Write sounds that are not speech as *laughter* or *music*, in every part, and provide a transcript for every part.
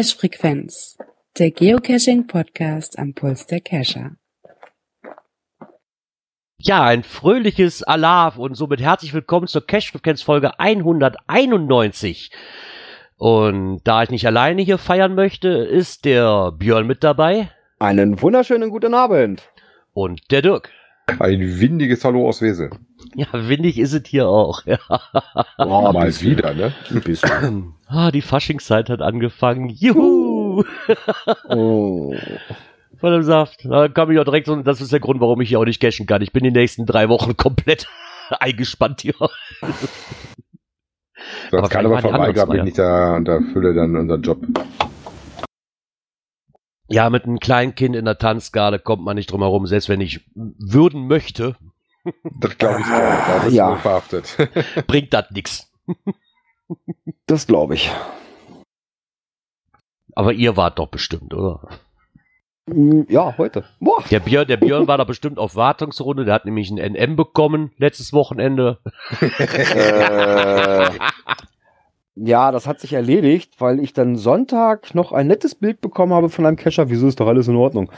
Cache Frequenz, der Geocaching Podcast am Puls der Cacher. Ja, ein fröhliches Alarv und somit herzlich willkommen zur Cache Frequenz Folge 191. Und da ich nicht alleine hier feiern möchte, ist der Björn mit dabei. Einen wunderschönen guten Abend. Und der Dirk. Ein windiges Hallo aus Wesel. Ja, windig ist es hier auch. Ja. Oh, *laughs* mal wieder, ne? Ein bisschen. *clears throat* Ah, die Faschingszeit hat angefangen. Juhu! Oh. *laughs* Voll im Saft. Da kam ich auch direkt so, das ist der Grund, warum ich hier auch nicht cashen kann. Ich bin die nächsten drei Wochen komplett *laughs* eingespannt hier. Sonst kann aber vorbeigaben, bin ich da und erfülle dann unseren Job. Ja, mit einem kleinen Kind in der Tanzgarde kommt man nicht drum herum, selbst wenn ich würden möchte. Das glaube ich auch. Da bist Ja. verhaftet. *laughs* bringt das nix. Das glaube ich. Aber ihr wart doch bestimmt, oder? Mm, Ja, heute. Boah. Der Björn, der Björn war da bestimmt auf Wartungsrunde, der hat nämlich ein NM bekommen letztes Wochenende. Äh, ja, das hat sich erledigt, weil ich dann Sonntag noch ein nettes Bild bekommen habe von einem Cacher. Wieso ist doch alles in Ordnung?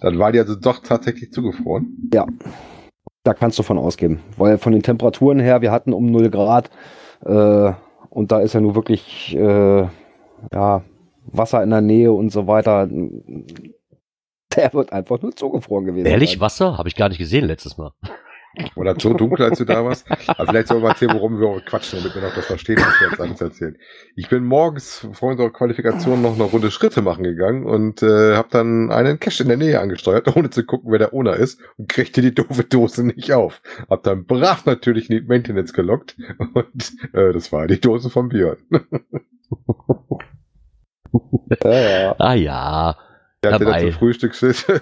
Dann war die also doch tatsächlich zugefroren. Da kannst du von ausgehen. Weil von den Temperaturen her, wir hatten um 0 Grad äh, und da ist ja nur wirklich äh, ja, Wasser in der Nähe und so weiter. Der wird einfach nur zugefroren gewesen. Ehrlich, sein. Wasser? Habe ich gar nicht gesehen letztes Mal. Oder so dunkel, als du da warst. Aber vielleicht sollen wir mal erzählen, worum wir quatschen, damit wir noch das verstehen, was wir jetzt alles erzählen. Ich bin morgens vor unserer Qualifikation noch eine Runde Schritte machen gegangen und äh, habe dann einen Cache in der Nähe angesteuert, ohne zu gucken, wer der Owner ist und kriegte die doofe Dose nicht auf. Hab dann brav natürlich in die Maintenance gelockt und äh, das war die Dose von Björn. Ja, *laughs* ja. Ah ja, Der hatte Dabei. dann zum Frühstück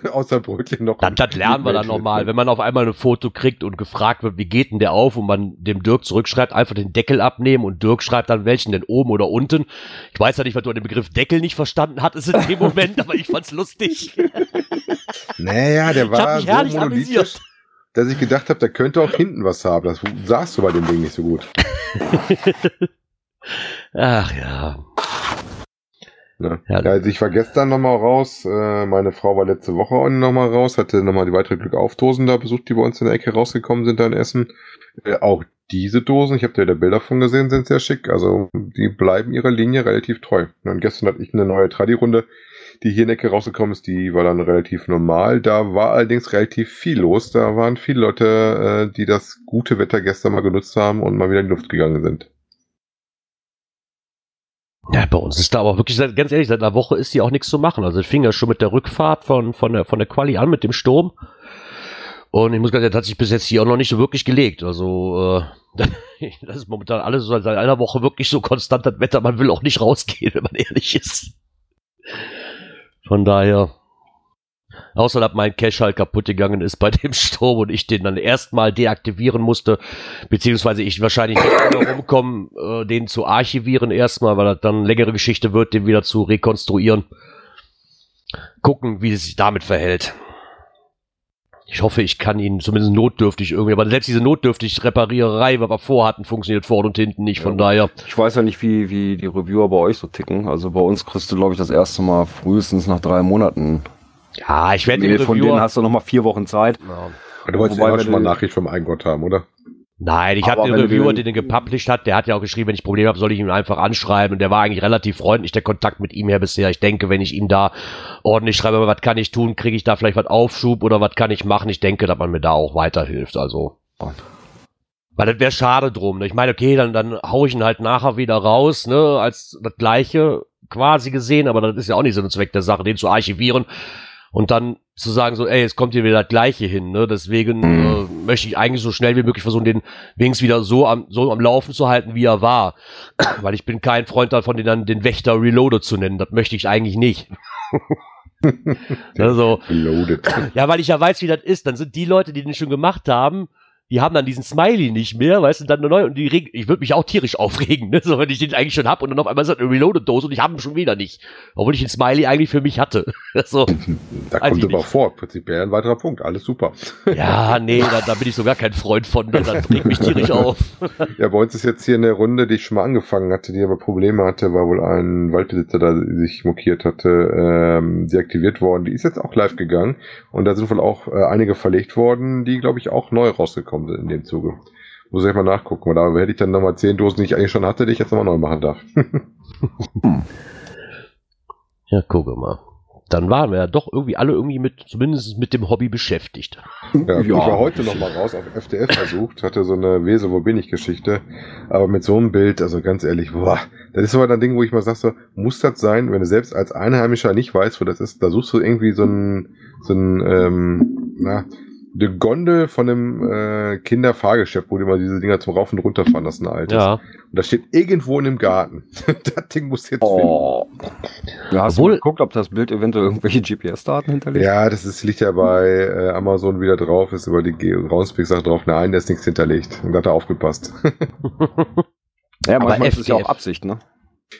*laughs* außer Brötchen noch. das, das lernen wir dann nochmal. Wenn man auf einmal ein Foto kriegt und gefragt wird, wie geht denn der auf und man dem Dirk zurückschreibt, einfach den Deckel abnehmen und Dirk schreibt dann welchen denn oben oder unten. Ich weiß ja nicht, was du an dem Begriff Deckel nicht verstanden hattest in dem Moment, aber ich fand's lustig. *laughs* Naja, der Ich hab war mich so monolithisch, amüsiert. dass ich gedacht habe, der könnte auch hinten was haben. Das sahst du bei dem Ding nicht so gut. *laughs* Ach ja. Ne? Ja. Also ich war gestern nochmal raus. Äh, meine Frau war letzte Woche auch nochmal raus, hatte nochmal die weitere Glückaufdosen da besucht, die bei uns in der Ecke rausgekommen sind da in Essen. Äh, auch diese Dosen, ich habe da wieder Bilder von gesehen, sind sehr schick. Also die bleiben ihrer Linie relativ treu. Und gestern hatte ich eine neue Tradi-Runde, die hier in der Ecke rausgekommen ist, die war dann relativ normal. Da war allerdings relativ viel los. Da waren viele Leute, äh, die das gute Wetter gestern mal genutzt haben und mal wieder in die Luft gegangen sind. Ja, bei uns ist da aber wirklich, ganz ehrlich, seit einer Woche ist hier auch nichts zu machen. Also es fing ja schon mit der Rückfahrt von, von, der, von der Quali an, mit dem Sturm. Und ich muss ehrlich, das hat sich bis jetzt hier auch noch nicht so wirklich gelegt. Also, äh, *laughs* das ist momentan alles so seit einer Woche wirklich so konstant das Wetter. Man will auch nicht rausgehen, wenn man ehrlich ist. Von daher, außer dass mein Cache halt kaputt gegangen ist bei *laughs* dem Sturm und ich den dann erstmal deaktivieren musste, beziehungsweise ich wahrscheinlich nicht mehr rumkommen, äh, den zu archivieren erstmal, weil das dann eine längere Geschichte wird, den wieder zu rekonstruieren. Gucken, wie es sich damit verhält. Ich hoffe, ich kann ihn zumindest notdürftig irgendwie, aber selbst diese notdürftig Repariererei, was wir vorhatten, funktioniert vorne und hinten nicht, von daher. Ich weiß ja nicht, wie, wie die Reviewer bei euch so ticken. Also bei uns kriegst du, glaube ich, das erste Mal frühestens nach drei Monaten. Ja, ich werde den Mail von denen Reviewer... hast du noch mal vier Wochen Zeit. Ja. Du wolltest Wobei ja auch schon mal Nachricht vom Eigengott haben, oder? Nein, ich hatte den Reviewer, den- den den gepublished hat, der hat ja auch geschrieben, wenn ich Probleme habe, soll ich ihn einfach anschreiben. Und der war eigentlich relativ freundlich, der Kontakt mit ihm her bisher. Ich denke, wenn ich ihm da ordentlich schreibe, was kann ich tun, kriege ich da vielleicht was Aufschub oder was kann ich machen. Ich denke, dass man mir da auch weiterhilft. Also. Weil das wäre schade drum. Ne? Ich meine, okay, dann, dann hau ich ihn halt nachher wieder raus, ne, als das gleiche quasi gesehen, aber das ist ja auch nicht so ein Zweck der Sache, den zu archivieren und dann zu sagen so, ey, jetzt kommt hier wieder das Gleiche hin, ne? Deswegen äh, möchte ich eigentlich so schnell wie möglich versuchen, den wenigstens wieder so am, so am Laufen zu halten, wie er war. *clears throat* Weil ich bin kein Freund davon, den dann den Wächter Reloaded zu nennen. Das möchte ich eigentlich nicht. *laughs* also, Loaded. ja, weil ich ja weiß, wie das ist. Dann sind die Leute, die den schon gemacht haben, die haben dann diesen Smiley nicht mehr, weißt du, dann neue und die reg ich würde mich auch tierisch aufregen, ne? So, wenn ich den eigentlich schon hab und dann auf einmal ist das eine Reloaded-Dose und ich habe ihn schon wieder nicht. Obwohl ich den Smiley eigentlich für mich hatte. *laughs* so, Da kommt ich aber nicht. vor, prinzipiell ein weiterer Punkt. Alles super. *laughs* ja, nee, da, da bin ich sogar kein Freund von. ne? Das regt mich tierisch auf. *laughs* Ja, bei uns ist jetzt hier eine Runde, die ich schon mal angefangen hatte, die aber Probleme hatte, weil wohl ein Waldbesitzer da sich mokiert hatte, ähm, deaktiviert worden. Die ist jetzt auch live gegangen und da sind wohl auch äh, einige verlegt worden, die, glaube ich, auch neu rausgekommen sind in dem Zuge. Muss ich mal nachgucken, weil da hätte ich dann nochmal zehn Dosen, die ich eigentlich schon hatte, die ich jetzt nochmal neu machen darf. *laughs* Ja, gucke mal. Dann waren wir ja doch irgendwie alle irgendwie mit, zumindest mit dem Hobby beschäftigt. Ja, Ja. Ich war heute noch mal raus auf FDF versucht, hatte so eine Wese, wo bin ich Geschichte. Aber mit so einem Bild, also ganz ehrlich, boah, das ist aber ein Ding, wo ich mal sag so, muss das sein, wenn du selbst als Einheimischer nicht weißt, wo das ist, da suchst du irgendwie so ein, so ein, ähm, na, eine Gondel von einem äh, Kinderfahrgeschäft, wo die mal diese Dinger zum Rauf und runter fahren lassen, altes. Ja. Und das steht irgendwo in dem Garten. *laughs* das Ding muss jetzt Oh. Ja, hast Obwohl- du geguckt, ob das Bild eventuell irgendwelche GPS-Daten finden. hinterlegt? Ja, das ist, liegt ja bei äh, Amazon wieder drauf, ist über die Groundspeak sagt drauf, nein, da ist nichts hinterlegt. Und da hat er aufgepasst. *laughs* *laughs* ja Aber manchmal ist es ja auch Absicht, ne?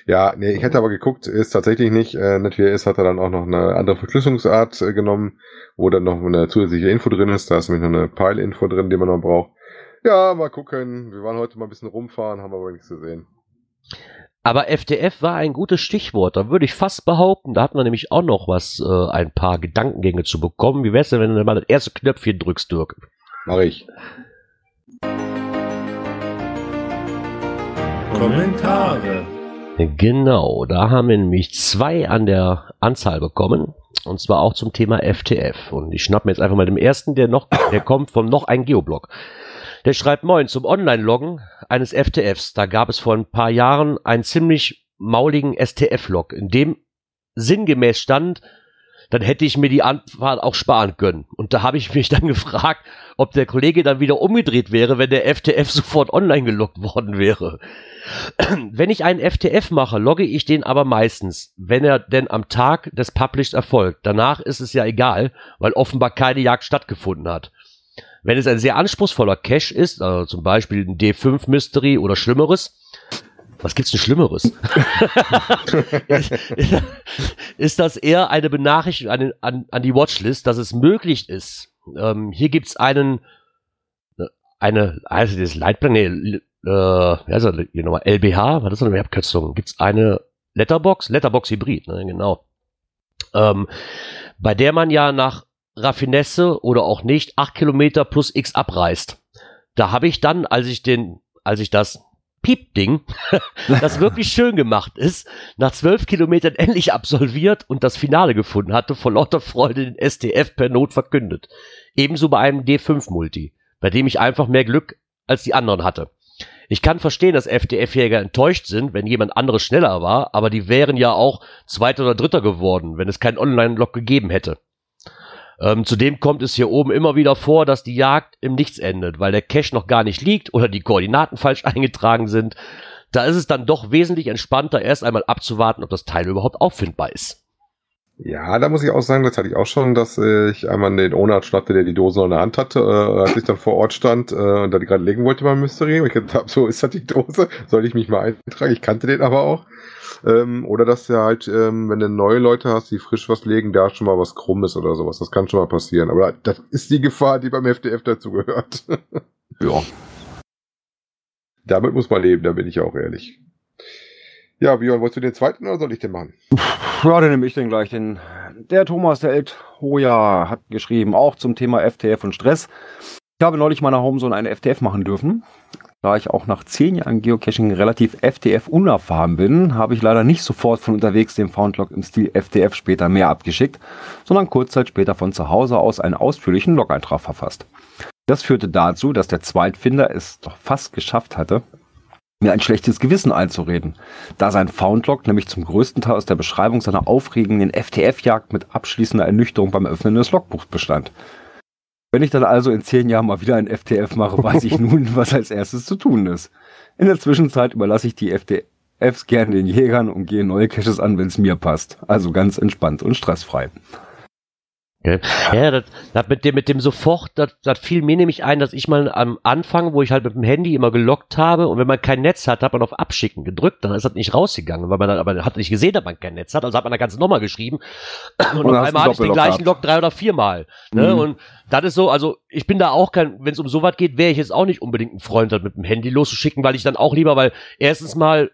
Ja, nee, ich hätte aber geguckt, ist tatsächlich nicht. Äh, wie er ist, hat er dann auch noch eine andere Verschlüsselungsart äh, genommen, wo dann noch eine zusätzliche Info drin ist. Da ist nämlich noch eine Pile-Info drin, die man noch braucht. Ja, mal gucken. Wir waren heute mal ein bisschen rumfahren, haben aber nichts gesehen. Aber FDF war ein gutes Stichwort. Da würde ich fast behaupten, da hatten wir nämlich auch noch was, äh, ein paar Gedankengänge zu bekommen. Wie wär's denn, wenn du mal das erste Knöpfchen drückst, Dirk? Mach ich. Kommentare. Genau, da haben wir nämlich zwei an der Anzahl bekommen. Und zwar auch zum Thema FTF. Und ich schnapp mir jetzt einfach mal den ersten, der noch, der kommt vom noch ein Geoblog. Der schreibt Moin zum Online-Loggen eines FTFs. Da gab es vor ein paar Jahren einen ziemlich mauligen STF-Log, in dem sinngemäß stand, dann hätte ich mir die Anfahrt auch sparen können. Und da habe ich mich dann *laughs* gefragt, ob der Kollege dann wieder umgedreht wäre, wenn der FTF *laughs* sofort online geloggt worden wäre. *clears throat* Wenn ich einen FTF mache, logge ich den aber meistens, wenn er denn am Tag des Published erfolgt. Danach ist es ja egal, weil offenbar keine Jagd stattgefunden hat. Wenn es ein sehr anspruchsvoller Cache ist, also zum Beispiel ein D5 Mystery oder Schlimmeres, was gibt's denn Schlimmeres? *laughs* *laughs* ist, das eher eine Benachrichtigung an, an, an die Watchlist, dass es möglich ist. Ähm, hier gibt's einen, äh, eine, also das Leitplan, nee, äh, das hier nochmal, LBH, was ist das eine Abkürzung? Gibt's eine Letterbox? Letterbox Hybrid, ne, genau. Ähm, bei der man ja nach Raffinesse oder auch nicht acht Kilometer plus X abreißt. Da habe ich dann, als ich den, als ich das Piep-Ding, *laughs* das wirklich schön gemacht ist, nach zwölf Kilometern endlich absolviert und das Finale gefunden hatte, vor lauter Freude den STF per Not verkündet. Ebenso bei einem D5-Multi, bei dem ich einfach mehr Glück als die anderen hatte. Ich kann verstehen, dass FDF-Jäger enttäuscht sind, wenn jemand anderes schneller war, aber die wären ja auch Zweiter oder Dritter geworden, wenn es keinen Online-Log gegeben hätte. Ähm, zudem kommt es hier oben immer wieder vor, dass die Jagd im Nichts endet, weil der Cache noch gar nicht liegt oder die Koordinaten *laughs* falsch eingetragen sind. Da ist es dann doch wesentlich entspannter, erst einmal abzuwarten, ob das Teil überhaupt auffindbar ist. Ja, da muss ich auch sagen, das hatte ich auch schon, dass ich einmal den Owner schnappte, der die Dose noch in der Hand hatte, äh, als ich dann vor Ort stand äh, und da die gerade legen wollte beim Mystery. Und ich gedacht habe, so ist das die Dose, soll ich mich mal eintragen? Ich kannte den aber auch. Ähm, oder dass du halt, ähm, wenn du neue Leute hast, die frisch was legen, da schon mal was krumm ist oder sowas. Das kann schon mal passieren. Aber das ist die Gefahr, die beim FDF dazugehört. *laughs* Ja. Damit muss man leben, da bin ich auch ehrlich. Ja, Björn, wolltest du den zweiten oder soll ich den machen? Ja, dann nehme ich den gleich. Den, der Thomas, der Hoja, hat geschrieben, auch zum Thema FTF und Stress. Ich habe neulich meiner Homezone eine FTF machen dürfen. Da ich auch nach zehn Jahren Geocaching relativ FTF unerfahren bin, habe ich leider nicht sofort von unterwegs den Foundlog im Stil FTF später mehr abgeschickt, sondern kurz Zeit später von zu Hause aus einen ausführlichen Log-Eintrag verfasst. Das führte dazu, dass der Zweitfinder es doch fast geschafft hatte, mir ein schlechtes Gewissen einzureden, da sein Foundlog nämlich zum größten Teil aus der Beschreibung seiner aufregenden FTF-Jagd mit abschließender Ernüchterung beim Öffnen des Logbuchs bestand. Wenn ich dann also in zehn Jahren mal wieder ein FTF mache, weiß ich *laughs* nun, was als erstes zu tun ist. In der Zwischenzeit überlasse ich die FTFs gerne den Jägern und gehe neue Caches an, wenn es mir passt. Also ganz entspannt und stressfrei. Ja, das, das mit dem, mit dem sofort, das, das fiel mir nämlich ein, dass ich mal am Anfang, wo ich halt mit dem Handy immer gelockt habe und wenn man kein Netz hat, hat man auf Abschicken gedrückt, dann ist das nicht rausgegangen, weil man dann, aber hat nicht gesehen, dass man kein Netz hat, also hat man da ganz nochmal geschrieben und, und auf einmal hatte ich den gleichen Log drei oder viermal. Ne? Mhm. Und das ist so, also ich bin da auch kein, wenn es um sowas geht, wäre ich jetzt auch nicht unbedingt ein Freund, das mit dem Handy loszuschicken, weil ich dann auch lieber, weil erstens mal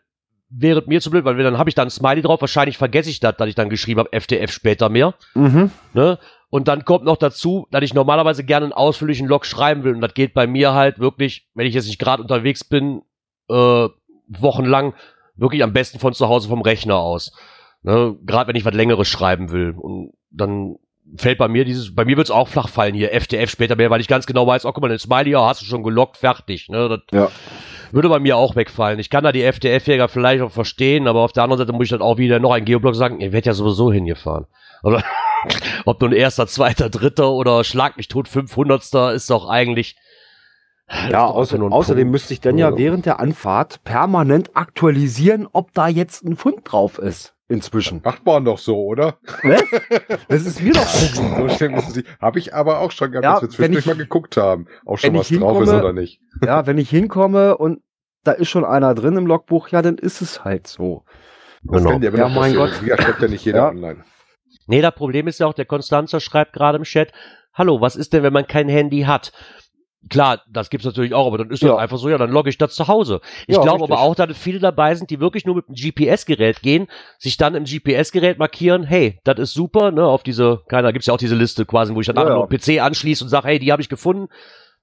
wäre mir zu blöd, weil dann habe ich dann ein Smiley drauf, wahrscheinlich vergesse ich das, dass ich dann geschrieben habe, FTF später mehr. Mhm. Ne? Und dann kommt noch dazu, dass ich normalerweise gerne einen ausführlichen Log schreiben will. Und das geht bei mir halt wirklich, wenn ich jetzt nicht gerade unterwegs bin, äh, wochenlang, wirklich am besten von zu Hause vom Rechner aus. Ne? Gerade wenn ich was Längeres schreiben will. Und dann fällt bei mir dieses, bei mir wird es auch flach fallen hier, FTF später mehr, weil ich ganz genau weiß, oh guck mal, den Smiley, ja, hast du schon gelockt, fertig. Ne? Das ja. würde bei mir auch wegfallen. Ich kann da die FTF-Jäger vielleicht auch verstehen, aber auf der anderen Seite muss ich dann auch wieder noch ein Geoblock sagen, ihr werdet ja sowieso hingefahren. Also, ob nun erster, zweiter, dritter oder schlag mich tot 500. ist doch eigentlich. Ja, außer, außerdem müsste ich dann ja während der Anfahrt permanent aktualisieren, ob da jetzt ein Fund drauf ist. Inzwischen. Macht man doch so, oder? Was? Das ist mir doch *laughs* so schnell müssen Sie. Habe ich aber auch schon gehabt, ja, dass wir zwischendurch ich, mal geguckt haben, auch schon was drauf ist oder nicht. Ja, wenn ich hinkomme und da ist schon einer drin im Logbuch, ja, dann ist es halt so. Das genau. ja, ja mein Gott. Ja, schreibt ja nicht jeder ja. online. Nee, das Problem ist ja auch, der Konstanzer schreibt gerade im Chat, hallo, was ist denn, wenn man kein Handy hat? Klar, das gibt's natürlich auch, aber dann ist ja. das einfach so, ja, dann logge ich das zu Hause. Ich ja, glaube aber auch, dass viele dabei sind, die wirklich nur mit dem GPS-Gerät gehen, sich dann im GPS-Gerät markieren, hey, das ist super, ne, auf diese, keine, da gibt's ja auch diese Liste quasi, wo ich dann ja, einfach ja. PC anschließe und sage, hey, die habe ich gefunden,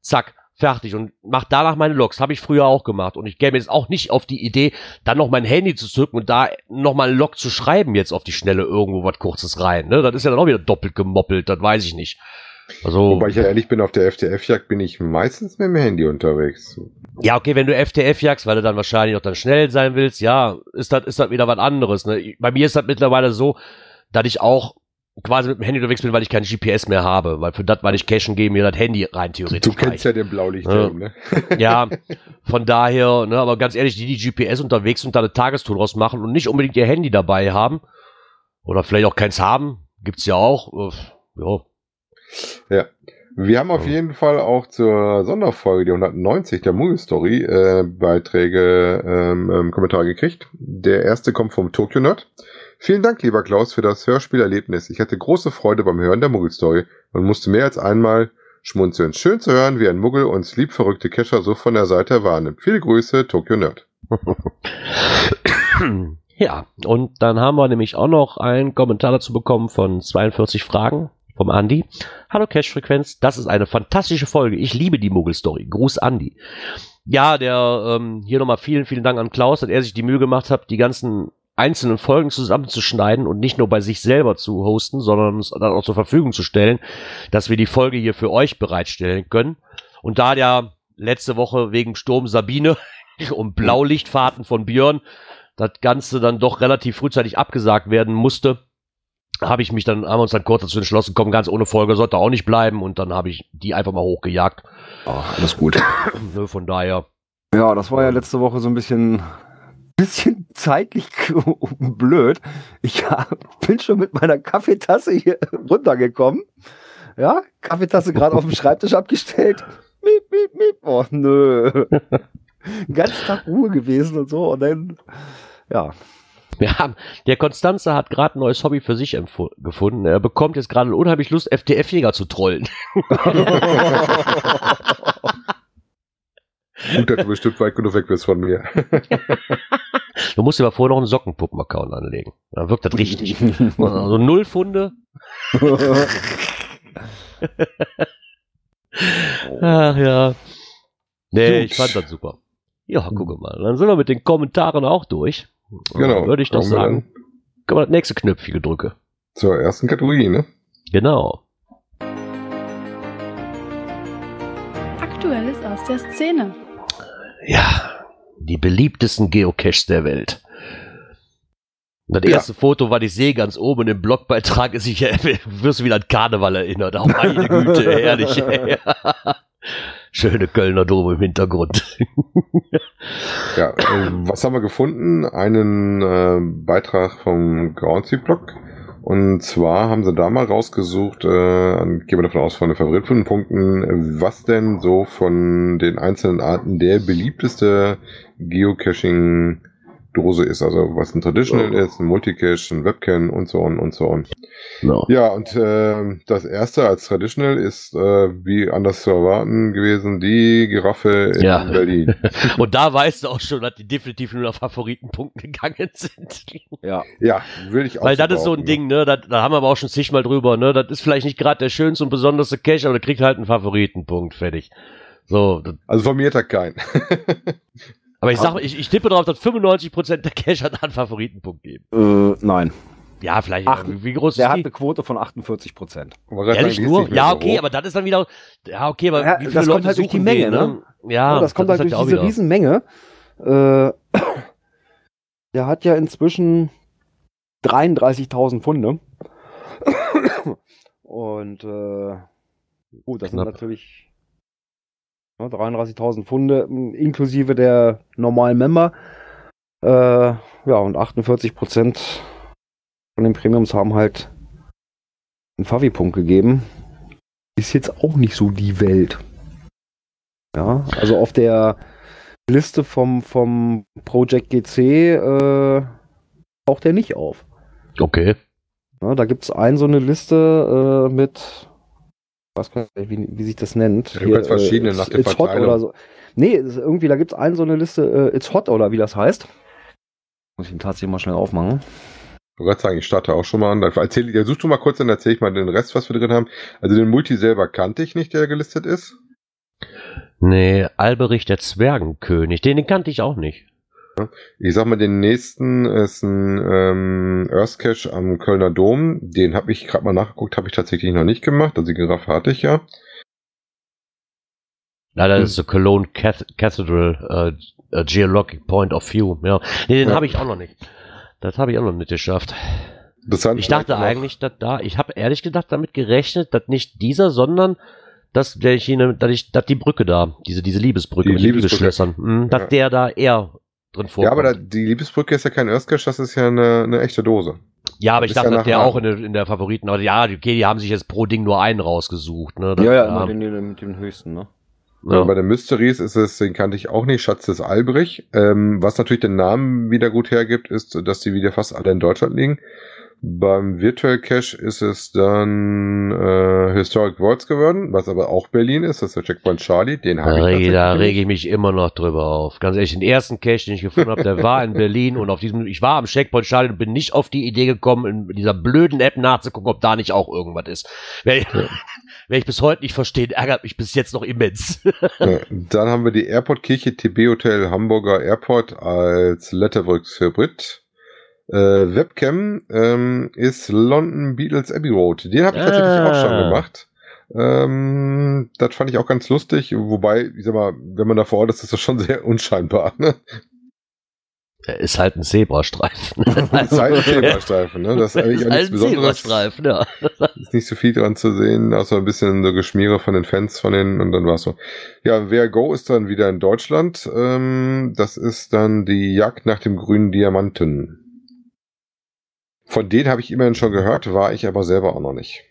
zack, fertig und mach danach meine Logs. Habe ich früher auch gemacht. Und ich käme jetzt auch nicht auf die Idee, dann noch mein Handy zu zücken und da nochmal einen Log zu schreiben, jetzt auf die Schnelle irgendwo was Kurzes rein. Ne? Das ist ja dann auch wieder doppelt gemoppelt, das weiß ich nicht. Also, Wobei ich ja ehrlich bin, auf der FTF-Jagd bin ich meistens mit dem Handy unterwegs. Ja, okay, wenn du FTF jagst, weil du dann wahrscheinlich auch dann schnell sein willst, ja, ist das, ist das wieder was anderes. Ne? Bei mir ist das mittlerweile so, dass ich auch quasi mit dem Handy unterwegs bin, weil ich kein GPS mehr habe, weil für das, weil ich cashen gehe, mir das Handy rein theoretisch. Du kennst reicht. ja den Blaulichthelm, ne? *laughs* ja, von daher, ne, aber ganz ehrlich, die, die GPS unterwegs sind, da eine Tagestour draus machen und nicht unbedingt ihr Handy dabei haben oder vielleicht auch keins haben, gibt's ja auch, äh, ja. Ja. Wir haben auf jeden Fall auch zur Sonderfolge, die 190 der Movie Story, äh, Beiträge, ähm, ähm, Kommentare gekriegt. Der erste kommt vom Tokyo Nerd. Vielen Dank, lieber Klaus, für das Hörspielerlebnis. Ich hatte große Freude beim Hören der Muggelstory und musste mehr als einmal schmunzeln. Schön zu hören, wie ein Muggel uns liebverrückte Kescher so von der Seite wahrnimmt. Viele Grüße, Tokyo Nerd. *coughs* ja, und dann haben wir nämlich auch noch einen Kommentar dazu bekommen von 42 Fragen vom Andi. Hallo Cash-Frequenz, das ist eine fantastische Folge. Ich liebe die Muggel-Story. Gruß Andi. Ja, der ähm, hier nochmal vielen, vielen Dank an Klaus, dass er sich die Mühe gemacht hat, die ganzen einzelnen Folgen zusammenzuschneiden und nicht nur bei sich selber zu hosten, sondern es dann auch zur Verfügung zu stellen, dass wir die Folge hier für euch bereitstellen können. Und da ja letzte Woche wegen Sturm Sabine *laughs* und Blaulichtfahrten von Björn das Ganze dann doch relativ frühzeitig abgesagt werden musste, habe ich mich dann, haben wir uns dann kurz dazu entschlossen, komm, ganz ohne Folge sollte auch nicht bleiben und dann habe ich die einfach mal hochgejagt. Ach, alles gut. Ne, von daher. Ja, das war ja letzte Woche so ein bisschen *laughs* bisschen zeitlich *laughs* blöd. Ich bin schon mit meiner Kaffeetasse hier runtergekommen. Ja, Kaffeetasse gerade auf dem Schreibtisch abgestellt. Miep, miep, miep. Oh, nö. *laughs* Ganz Tag Ruhe gewesen und so. Und dann, ja. Ja, der Konstanze hat gerade ein neues Hobby für sich gefunden. Er bekommt jetzt gerade unheimlich Lust, FDF-Jäger zu trollen. *laughs* Gut, dass du bestimmt weit genug weg bist von mir. *laughs* du musst dir aber vorher noch einen Sockenpuppen-Account anlegen. Dann wirkt das richtig. *laughs* Also null Funde. *laughs* Ach ja. Nee, Gut. ich fand das super. Ja, gucke mal. Dann sind wir mit den Kommentaren auch durch. Genau. Würde ich doch sagen. Können wir das nächste Knöpfchen drücke. Zur ersten Kategorie, ne? Genau. Aktuelles aus der Szene. Ja, die beliebtesten Geocaches der Welt. Und das ja. erste Foto, was ich sehe, ganz oben im Blogbeitrag, ist, ich *laughs* wirst du wieder an Karneval erinnert. Auch meine Güte, *laughs* herrlich. *laughs* Schöne Kölner Dom im Hintergrund. ja, äh, was haben wir gefunden? Einen äh, Beitrag vom Groundsy-Blog Und zwar haben sie da mal rausgesucht, äh, gehen wir davon aus, von den Favoritenpunkten, was denn so von den einzelnen Arten der beliebteste Geocaching Dose ist, also was ein Traditional ist, ein Multicache, ein Webcam und so on und so on. No. Ja, und äh, das erste als Traditional ist, äh, wie anders zu erwarten gewesen, die Giraffe in Ja. Berlin. *laughs* Und da weißt du auch schon, dass die definitiv nur nach Favoritenpunkten *laughs* gegangen sind. Ja. Ja, würde ich auch Weil so das ist so ein Ding, ne? Da, da haben wir aber auch schon zigmal drüber, ne? Das ist vielleicht nicht gerade der schönste und besonderste Cache, aber der kriegt halt einen Favoritenpunkt, fertig. So, Also von mir hat er keinen. *laughs* aber ich sag, ich, ich tippe darauf, dass 95% der Cache einen Favoritenpunkt geben. Äh, nein. Ja, vielleicht. Ach, wie groß Der ist hat die? eine Quote von 48 Prozent. Ehrlich sagen, ist nur? Ja, so okay, hoch. aber das ist dann wieder. Ja, okay, aber Ja, wie viele das Leute kommt halt durch die Menge, den, ne? Ja, das kommt halt ist durch diese wieder. Riesenmenge. Äh, der hat ja inzwischen 33.000 Pfunde. Und äh, gut, das sind Knapp. natürlich ne, 33.000 Pfunde m, inklusive der normalen Member. Äh, ja, und 48 Prozent von den Premiums haben halt einen Favi-Punkt gegeben. Ist jetzt auch nicht so die Welt. Ja, also auf der Liste vom, vom Project GC äh, taucht der nicht auf. Okay. Ja, da gibt es ein so eine Liste äh, mit, weiß gar nicht, wie, wie sich das nennt. Ja, du kannst verschiedene It's- nach der It's Hot oder so. Nee, irgendwie, da gibt es einen so eine Liste, äh, It's Hot oder wie das heißt. Muss ich ihn tatsächlich mal schnell aufmachen. Ich wollte gerade sagen, ich starte auch schon mal an. Dann Erzähl, ja, such du mal kurz, dann erzähle ich mal den Rest, was wir drin haben. Also den Multi selber kannte ich nicht, der gelistet ist. Nee, Alberich der Zwergenkönig, den, den kannte ich auch nicht. Ich sag mal, den nächsten ist ein ähm, Earth Cache am Kölner Dom. Den habe ich gerade mal nachgeguckt, habe ich tatsächlich noch nicht gemacht. Also die Giraffe hatte ich ja. Leider Hm. ist so Cologne Cath Cathedral äh, a Geologic Point of View. Ja. Nee, den Ja. habe ich auch noch nicht. Das habe ich auch noch nicht geschafft. Ich dachte eigentlich, dass da, ich habe ehrlich gedacht damit gerechnet, dass nicht dieser, sondern dass der Chine, dass ich, dass die Brücke da, diese, diese Liebesbrücke Die mit Liebesbrücke. Liebesschlössern, mh, dass Ja. der da eher drin Ja, vorkommt. aber da, die Liebesbrücke ist ja kein Earth Cache, das ist ja eine, eine echte Dose. ja, aber ich ja dachte, dass der auch in der, in der Favoriten, aber ja, okay, die haben sich jetzt pro Ding nur einen rausgesucht, ne? Das- Ja, ja, immer den, den, mit dem höchsten, ne? ja. Bei den Mysteries ist es, den kannte ich auch nicht, Schatz des Albrich. Ähm, was natürlich den Namen wieder gut hergibt, ist, dass die wieder fast alle in Deutschland liegen. Beim Virtual Cache ist es dann äh, Historic Worlds geworden, was aber auch Berlin ist. Das ist der Checkpoint Charlie. Den habe Da ich rege, tatsächlich da rege ich mich immer noch drüber auf. Ganz ehrlich, den ersten Cache, den ich gefunden habe, der war in *laughs* Berlin und auf diesem, ich war am Checkpoint Charlie und bin nicht auf die Idee gekommen, in dieser blöden App nachzugucken, ob da nicht auch irgendwas ist. Wer, ich- *laughs* wer ich bis heute nicht verstehe, ärgert mich bis jetzt noch immens. *laughs* Ja, dann haben wir die Airportkirche TB Hotel Hamburger Airport als Letterworks Hybrid. Äh, Webcam ähm, ist London Beatles Abbey Road. Den habe ich tatsächlich auch schon Ah. gemacht. Ähm, das fand ich auch ganz lustig, wobei, ich sag mal, wenn man da vor Ort ist, ist das schon *laughs* sehr unscheinbar. Ne? Ist halt ein Zebrastreifen. *laughs* Ist halt ein Zebrastreifen, ne? Das ist eigentlich ist auch halt nichts ein Besonderes. Zebrastreifen, ja. *laughs* Ist nicht so viel dran zu sehen, außer ein bisschen so Geschmiere von den Fans von den und dann war's so. Ja, Wer Go ist dann wieder in Deutschland. Ähm, das ist dann die Jagd nach dem grünen Diamanten. Von denen habe ich immerhin schon gehört, war ich aber selber auch noch nicht.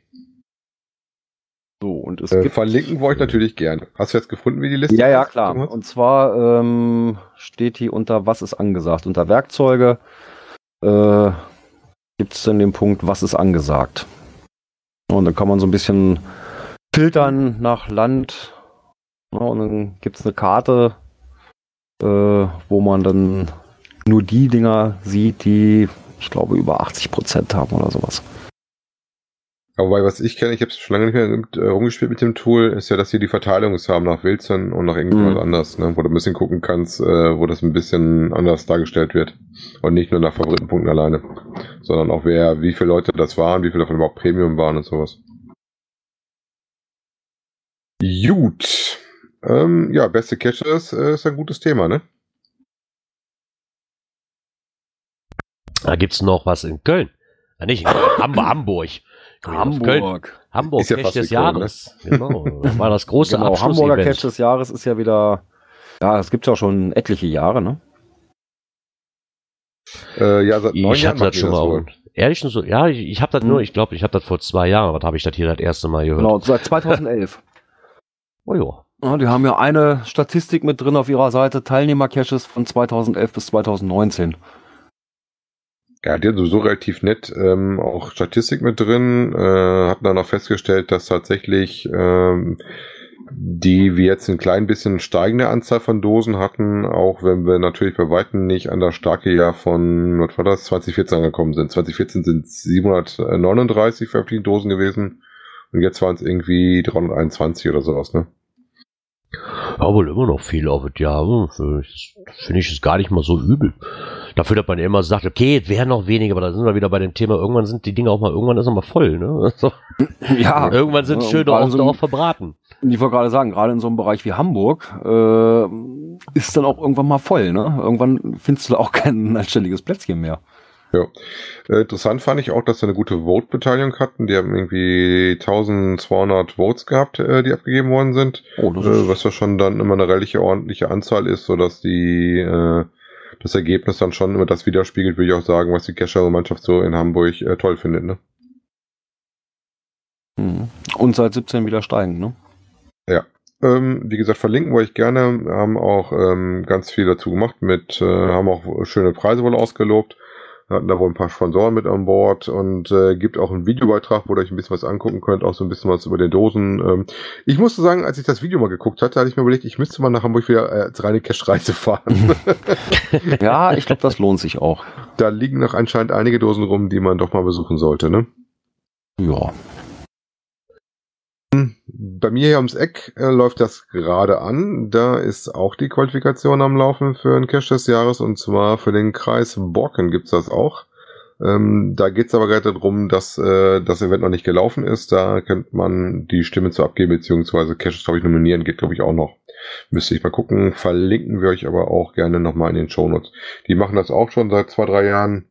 So, und es Äh, gibt. verlinken wollte ich natürlich gerne. Hast du jetzt gefunden, wie die Liste Ja, ja, klar. Und zwar ähm, steht hier unter Was ist angesagt? Unter Werkzeuge äh, gibt es dann den Punkt, was ist angesagt? Und dann kann man so ein bisschen filtern nach Land. Ja, und dann gibt es eine Karte, äh, wo man dann nur die Dinger sieht, die, ich glaube, über 80% haben oder sowas. Aber wobei, was ich kenne, ich habe es schon lange nicht mehr äh, rumgespielt mit dem Tool, ist ja, dass sie die Verteilung haben nach Wilson und nach irgendwas Mhm. anders, ne? wo du ein bisschen gucken kannst, äh, wo das ein bisschen anders dargestellt wird. Und nicht nur nach Favoritenpunkten alleine, sondern auch wer, wie viele Leute das waren, wie viele davon überhaupt Premium waren und sowas. Gut. Ähm, ja, beste Catches äh, ist ein gutes Thema, ne? Da gibt's noch was in Köln. Ja, nicht in Köln, *coughs* Ham Hamburg. Ich Köln. Hamburg, Ist ja fast des Köln, ne? Jahres. Genau. Das war das große Genau, Hamburger. Catch des Jahres ist ja wieder, ja, das gibt ja schon etliche Jahre, ne? Äh, ja, seit neun Ich Jahren hatte das schon mal. wohl. Ehrlich schon so, ja, ich, ich habe das nur, Hm. ich glaube, ich habe das vor zwei Jahren, was habe ich das hier das erste Mal gehört? Genau, seit 2011. *laughs* Oh ja. Ja, die haben ja eine Statistik mit drin auf ihrer Seite, Teilnehmer-Caches von 2011 bis 2019. Ja, hat sowieso relativ nett ähm, auch Statistik mit drin, äh, hatten dann auch festgestellt, dass tatsächlich ähm, die wir jetzt ein klein bisschen steigende Anzahl von Dosen hatten, auch wenn wir natürlich bei Weitem nicht an das starke Jahr von, was war das, 2014 angekommen sind. 2014 sind 739 veröffentlichte Dosen gewesen und jetzt waren es irgendwie 321 oder sowas, ne? Ja, wohl immer noch viel auf das Jahr. Hm, für- Finde ich es gar nicht mal so übel. Dafür, dass man ja immer sagt, okay, es wären noch weniger, aber da sind wir wieder bei dem Thema, irgendwann sind die Dinge auch mal, irgendwann ist er mal voll, ne? *laughs* Also, Ja, irgendwann sind ja, schöne auch, so auch verbraten. ich wollte gerade sagen, gerade in so einem Bereich wie Hamburg äh, ist dann auch irgendwann mal voll. Ne? Irgendwann findest du auch kein *laughs* anständiges Plätzchen mehr. Ja. Äh, interessant fand ich auch, dass sie eine gute Vote-Beteiligung hatten. Die haben irgendwie 1200 Votes gehabt, äh, die abgegeben worden sind. Oh, das Äh, was ja schon dann immer eine relativ ordentliche Anzahl ist, sodass die äh, das Ergebnis dann schon immer das widerspiegelt, würde ich auch sagen, was die Kescher-Mannschaft so in Hamburg äh, toll findet. Ne? Mhm. Und seit 17 wieder steigend, ne? Ähm, wie gesagt, verlinken wir euch gerne. Haben auch ähm, ganz viel dazu gemacht mit, äh, haben auch schöne Preise wohl ausgelobt. Wir hatten da wohl ein paar Sponsoren mit an Bord und äh, gibt auch einen Videobeitrag, wo ihr euch ein bisschen was angucken könnt, auch so ein bisschen was über die Dosen. Ähm, ich musste sagen, als ich das Video mal geguckt hatte, hatte ich mir überlegt, ich müsste mal nach Hamburg wieder äh, als reine Cash-Reise fahren. *laughs* *laughs* Ja, ich glaube, das lohnt sich auch. da liegen noch anscheinend einige Dosen rum, die man doch mal besuchen sollte, ne? Ja. Bei mir hier ums Eck äh, läuft das gerade an. Da ist auch die Qualifikation am Laufen für einen Cash des Jahres und zwar für den Kreis Borken gibt's das auch. Ähm, da geht's aber gerade darum, dass äh, das Event noch nicht gelaufen ist. Da könnte man die Stimme zu abgeben, beziehungsweise Caches, glaube ich, nominieren geht, glaube ich, auch noch. Müsste ich mal gucken. Verlinken wir euch aber auch gerne nochmal in den Shownotes. Die machen das auch schon seit zwei, drei Jahren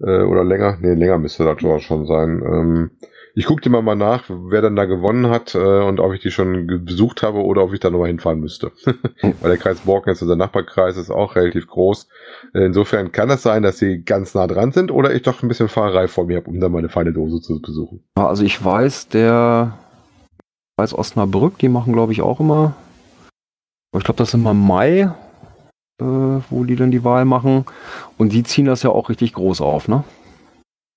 äh, oder länger. Nee, länger müsste das schon sein. Ähm, ich guckte mal mal nach, wer dann da gewonnen hat äh, und ob ich die schon besucht habe oder ob ich da nochmal hinfahren müsste. *laughs* Weil der Kreis Borken ist unser Nachbarkreis, ist auch relativ groß. Äh, Insofern kann es sein, dass sie ganz nah dran sind oder ich doch ein bisschen Fahrerei vor mir habe, um dann meine feine Dose zu besuchen. Also ich weiß, der weiß Osnabrück, die machen, glaube ich, auch immer. Ich glaube, das ist immer im Mai, äh, wo die dann die Wahl machen. Und die ziehen das ja auch richtig groß auf, ne?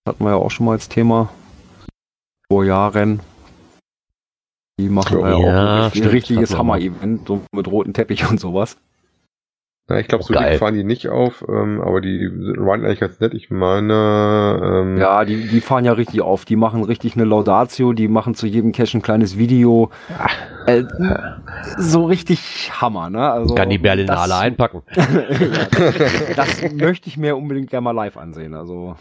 Das hatten wir ja auch schon mal als Thema vor Jahren. Die machen Ja, ja, auch ein stimmt, richtiges. Hammer-Event, so mit rotem Teppich und sowas. Na, ich glaube, Oh, so dick fahren die nicht auf, ähm, aber die waren eigentlich ganz nett. Ich meine, ähm, Ja, die, die fahren ja richtig auf. Die machen richtig eine Laudatio, die machen zu jedem Cache ein kleines Video. Äh, so richtig Hammer, ne? Also, Kann die das- Berlinale einpacken. ja, *laughs* das möchte ich mir unbedingt gerne mal live ansehen. Also,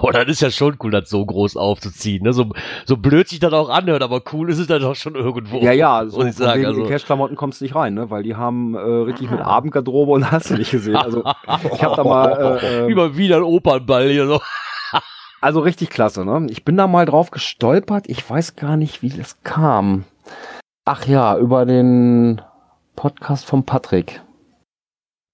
Oh, das ist ja schon cool, das so groß aufzuziehen. Ne? So, so blöd sich das auch anhört, aber cool ist es dann doch schon irgendwo. ja, ja, *laughs* so ich von sagen. wegen Also, in Cache-Klamotten kommst du nicht rein, ne? Weil die haben äh, richtig mit Abendgarderobe und hast du nicht gesehen. Also, *laughs* ich habe da mal, äh, *laughs* äh, Immer wieder ein Opernball hier so. also richtig klasse, ne? Ich bin da mal drauf gestolpert. Ich weiß gar nicht, wie das kam. Ach ja, über den Podcast von Patrick.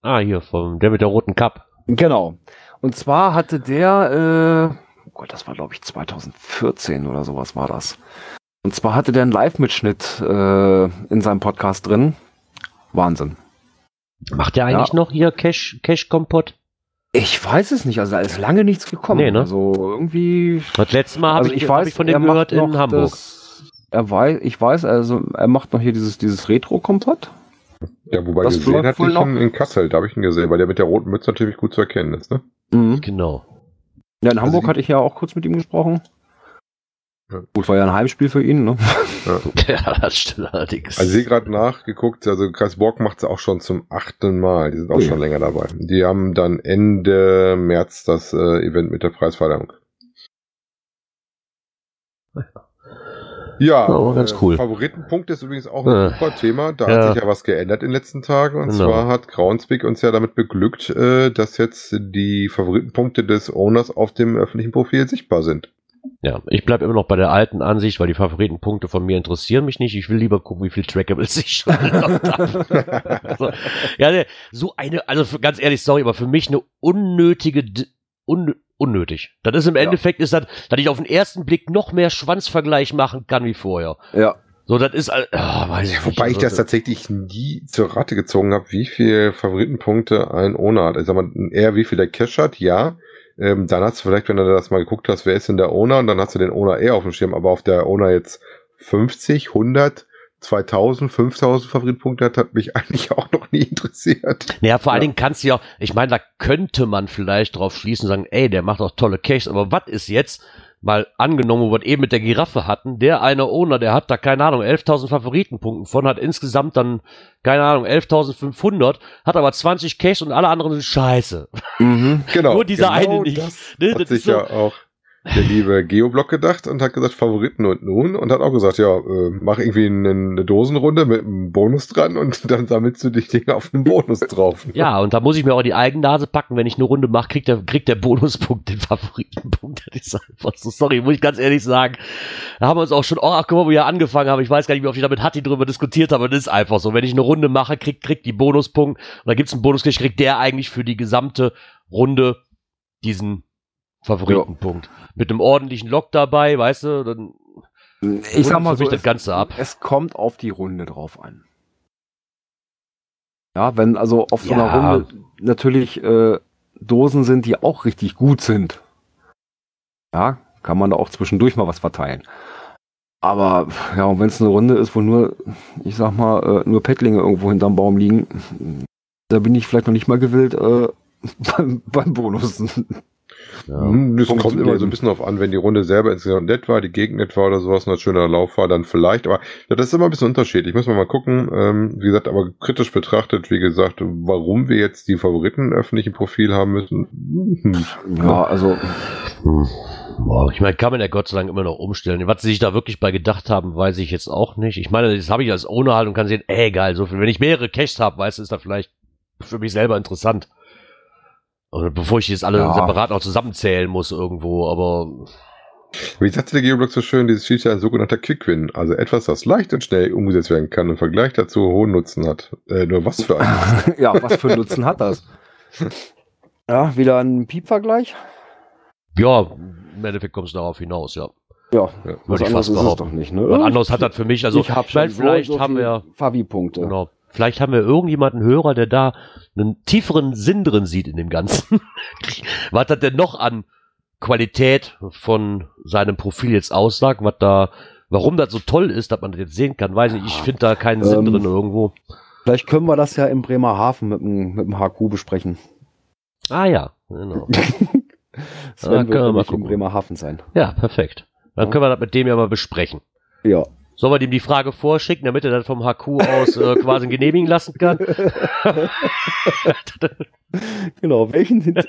Ah, hier, vom, der mit der roten Cup. Genau. Und zwar hatte der, äh, oh Gott, das war glaube ich 2014 oder sowas war das. Und zwar hatte der einen Live-Mitschnitt äh, in seinem Podcast drin. Wahnsinn. Macht der eigentlich Ja. noch hier Cash, Cash Kompott? Ich weiß es nicht, also da ist lange nichts gekommen. Nee, ne? Also irgendwie. Das letzte Mal habe also ich, ich, hab weiß, ich von er dem macht gehört in noch Hamburg. Das, er weiß, ich weiß, also er macht noch hier dieses, dieses Retro-Kompott. ja, wobei das gesehen hatte ich ihn noch. in Kassel, da habe ich ihn gesehen, weil der mit der roten Mütze natürlich gut zu erkennen ist, ne? Mhm. Genau. Ja, in Also Hamburg hatte ich ja auch kurz mit ihm gesprochen. Ja. Gut, war ja ein Heimspiel für ihn, ne? Ja, *laughs* *laughs* das stimmt allerdings. Also ich sehe gerade nachgeguckt, also Kreis Borg macht es auch schon zum achten Mal. Die sind auch Oh ja. schon länger dabei. Die haben dann Ende März das äh, Event mit der Preisverleihung. Ja, Ja, ganz äh, cool. Favoritenpunkt ist übrigens auch ein Äh, super Thema. Da ja. hat sich ja was geändert in den letzten Tagen. Und Genau. zwar hat Groundspeak uns ja damit beglückt, äh, dass jetzt die Favoritenpunkte des Owners auf dem öffentlichen Profil sichtbar sind. Ja, ich bleibe immer noch bei der alten Ansicht, weil die Favoritenpunkte von mir interessieren mich nicht. Ich will lieber gucken, wie viel Trackables ich schon *laughs* also, ja, ne, so eine, also für, ganz ehrlich, sorry, aber für mich eine unnötige, un, unnötig. Das ist im Ja. Endeffekt, ist das, dass ich auf den ersten Blick noch mehr Schwanzvergleich machen kann wie vorher. Ja. So, das ist, ah, weiß ich Ja, nicht. wobei ich Also, das tatsächlich nie zur Rate gezogen habe, wie viel Favoritenpunkte ein Owner hat. Ich sag mal, eher wie viel der Cash hat, ja. Ähm, dann hast du vielleicht, wenn du das mal geguckt hast, wer ist denn der Owner, und dann hast du den Owner eher auf dem Schirm, aber auf der Owner jetzt 50, 100, 2000, 5000 Favoritenpunkte hat, hat mich *laughs* eigentlich auch noch nie interessiert. Naja, vor allen Ja. Dingen kannst du ja, ich meine, da könnte man vielleicht drauf schließen und sagen, ey, der macht auch tolle Caches, aber was ist jetzt, mal angenommen, wo wir eben mit der Giraffe hatten, der eine Owner, der hat da, keine Ahnung, 11.000 Favoritenpunkten von, hat insgesamt dann, keine Ahnung, 11.500, hat aber 20 Caches und alle anderen sind scheiße. Mhm. Genau. *laughs* Nur dieser genau eine nicht. Das Ne, hat das sich ist so- ja auch der liebe Geoblock gedacht und hat gesagt, Favoriten und nun und hat auch gesagt, ja, äh, mach irgendwie eine, Dosenrunde mit einem Bonus dran und *laughs* dann sammelst du dich Dinge auf einen Bonus drauf. *laughs* Ja, und da muss ich mir auch die Eigennase packen, wenn ich eine Runde mache, kriegt der, kriegt der Bonuspunkt den Favoritenpunkt. *laughs* Das ist einfach so, sorry, muss ich ganz ehrlich sagen. Da haben wir uns auch schon, oh, ach, guck mal, wo wir angefangen haben. Ich weiß gar nicht, wie oft ich damit Hatti drüber diskutiert habe, aber das ist einfach so. Wenn ich eine Runde mache, kriegt, kriegt die Bonuspunkt und da gibt's einen Bonus, kriegt der eigentlich für die gesamte Runde diesen Favoritenpunkt. Mit einem ordentlichen Lock dabei, weißt du, dann Ich sag mal so, das Ganze ab. es kommt auf die Runde drauf an. Ja, wenn also auf so Ja. einer Runde natürlich äh, Dosen sind, die auch richtig gut sind. Ja, kann man da auch zwischendurch mal was verteilen. Aber ja, und wenn es eine Runde ist, wo nur, ich sag mal, äh, nur Pettlinge irgendwo hinterm Baum liegen, da bin ich vielleicht noch nicht mal gewillt äh, *laughs* beim, beim Bonus. Ja. Hm, Das Punkt kommt immer so ein bisschen drauf an, wenn die Runde selber insgesamt nett war, die Gegend nett war oder sowas und ein schöner Lauf war, dann vielleicht. Aber ja, das ist immer ein bisschen unterschiedlich. Muss man mal gucken. Ähm, wie gesagt, aber kritisch betrachtet, wie gesagt, warum wir jetzt die Favoriten öffentlich im Profil haben müssen. Hm. Ja, also Hm. Ich meine, kann man ja Gott sei Dank immer noch umstellen. Was sie sich da wirklich bei gedacht haben, weiß ich jetzt auch nicht. Ich meine, das habe ich als Owner halt und kann sehen, ey, geil, so viel. Wenn ich mehrere Caches habe, weißt du, ist da vielleicht für mich selber interessant. Und bevor ich jetzt alle Ja. separat noch zusammenzählen muss irgendwo, aber Wie sagte der Geoblock so schön, dieses Feature ein sogenannter Quick-Win. Also etwas, das leicht und schnell umgesetzt werden kann und im Vergleich dazu hohen Nutzen hat. Äh, nur was für ein. *laughs* ja, was für einen Nutzen hat das? Ja, wieder ein Piep-Vergleich? ja, im Endeffekt kommst du darauf hinaus, ja. Ja, Würde was ich anderes fast ist es behaupten. doch nicht, ne? Was anderes hat das für mich, also ich hab schon vielleicht so haben wir Favi-Punkte. Genau. Vielleicht haben wir irgendjemanden Hörer, der da einen tieferen Sinn drin sieht in dem Ganzen. *laughs* was hat denn noch an Qualität von seinem Profil jetzt aussagt, was da, warum das so toll ist, dass man das jetzt sehen kann, weiß ich. Ich finde da keinen Sinn Ähm, drin irgendwo. Vielleicht können wir das ja im Bremerhaven mit dem, mit dem HQ besprechen. Ah ja, genau. Sven Ah, wird können wir mal nämlich in gucken. Bremerhaven sein. Ja, perfekt. Dann können wir das mit dem ja mal besprechen. Ja. Sollen wir dem die Frage vorschicken, damit er das vom HQ aus äh, *laughs* quasi genehmigen lassen kann? *laughs* Genau, welchen Hint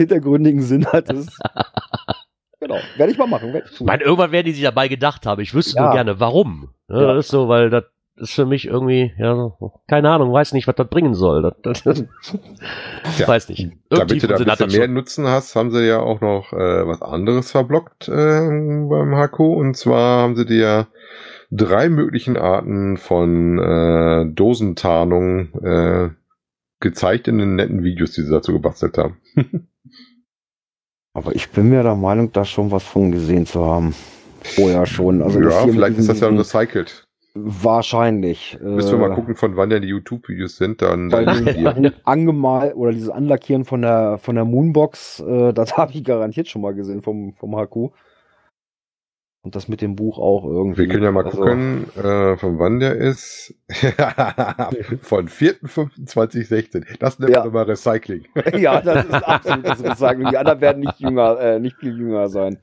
hintergründigen Sinn hat es? *laughs* genau, werde ich mal machen. Ich meine, irgendwann werden die sich dabei gedacht haben. Ich wüsste Ja. nur gerne, warum. Ja, Ja. Das ist so, weil das ist für mich irgendwie, ja, keine Ahnung, weiß nicht, was das bringen soll. Das, das, *laughs* Ja. Weiß nicht. Damit du da ein bisschen mehr schon. Nutzen hast, haben sie ja auch noch äh, was anderes verblockt äh, beim HQ. Und zwar haben sie dir ja drei möglichen Arten von äh, Dosentarnung äh, gezeigt in den netten Videos, die sie dazu gebastelt haben. *laughs* Aber ich bin mir der Meinung, da schon was von gesehen zu haben. Vorher schon. Also ja, vielleicht ist das ja recycelt. Wahrscheinlich. Müssen wir mal Äh, gucken, von wann denn die YouTube-Videos sind, dann. Dann angemalt oder dieses Anlackieren von der von der Moonbox, äh, das *laughs* habe ich garantiert schon mal gesehen vom, vom HQ. Und das mit dem Buch auch irgendwie. Wir können ja mal Also, gucken, äh, von wann der ist. *laughs* von 4.5.2016. Das nennt Ja. man immer Recycling. *laughs* ja, das ist absolutes Recycling. Die anderen werden nicht jünger, äh, nicht viel jünger sein.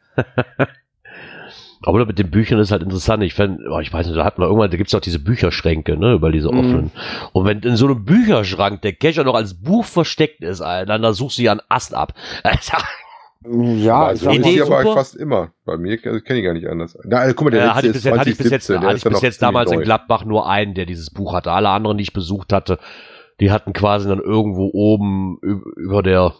Aber mit den Büchern ist halt interessant. Ich fänd, oh, ich weiß nicht, da hat man irgendwann, da gibt's auch diese Bücherschränke, ne, über diese Mhm. offenen. Und wenn in so einem Bücherschrank der Cacher noch als Buch versteckt ist, Alter, dann da suchst du ja einen Ast ab. *laughs* Alter, Ja, also ich Idee aber super. fast immer. Bei mir also kenne ich gar nicht anders. Na, also, guck mal, der äh, letzte hatte ich bis jetzt, hatte ich bis jetzt, 2017, der hatte ich ja bis jetzt damals in neu. Gladbach nur einen, der dieses Buch hatte. Alle anderen, die ich besucht hatte, die hatten quasi dann irgendwo oben über der,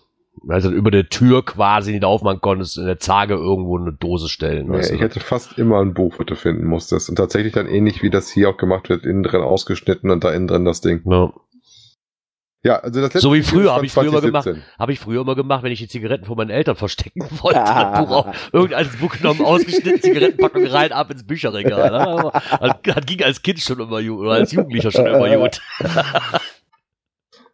also über der Tür quasi, die du aufmachen konntest, in der Zage irgendwo eine Dose stellen. Nee, ich hätte fast immer ein Buch, was du finden musstest. Und tatsächlich dann ähnlich wie das hier auch gemacht wird, innen drin ausgeschnitten und da innen drin das Ding. ja. Ja, also das letzte So wie früher, ist hab von ich früher immer 2017. Habe ich früher immer gemacht, wenn ich die Zigaretten von meinen Eltern verstecken wollte. Dann Buch auf, irgendeines Buch genommen, ausgeschnitten, Zigarettenpackung rein, ab ins Bücherregal. Ne? *laughs* Das, das ging als Kind schon immer gut, oder als Jugendlicher schon *laughs* immer gut. *laughs*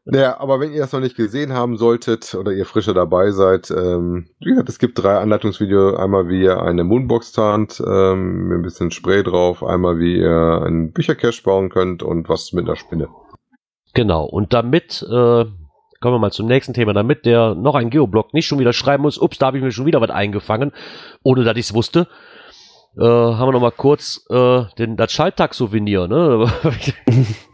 Naja, aber wenn ihr das noch nicht gesehen haben solltet oder ihr frischer dabei seid, ähm, wie gesagt, es gibt drei Anleitungsvideos. Einmal, wie ihr eine Moonbox tarnt, ähm, mit ein bisschen Spray drauf. Einmal, wie ihr einen Büchercache bauen könnt und was mit einer Spinne. Genau, und damit, äh, kommen wir mal zum nächsten Thema, damit der noch ein Geoblog nicht schon wieder schreiben muss, ups, da habe ich mir schon wieder was eingefangen, ohne dass ich es wusste, äh, haben wir noch mal kurz äh, den, das Schalltag-Souvenir, ne? *laughs* *laughs*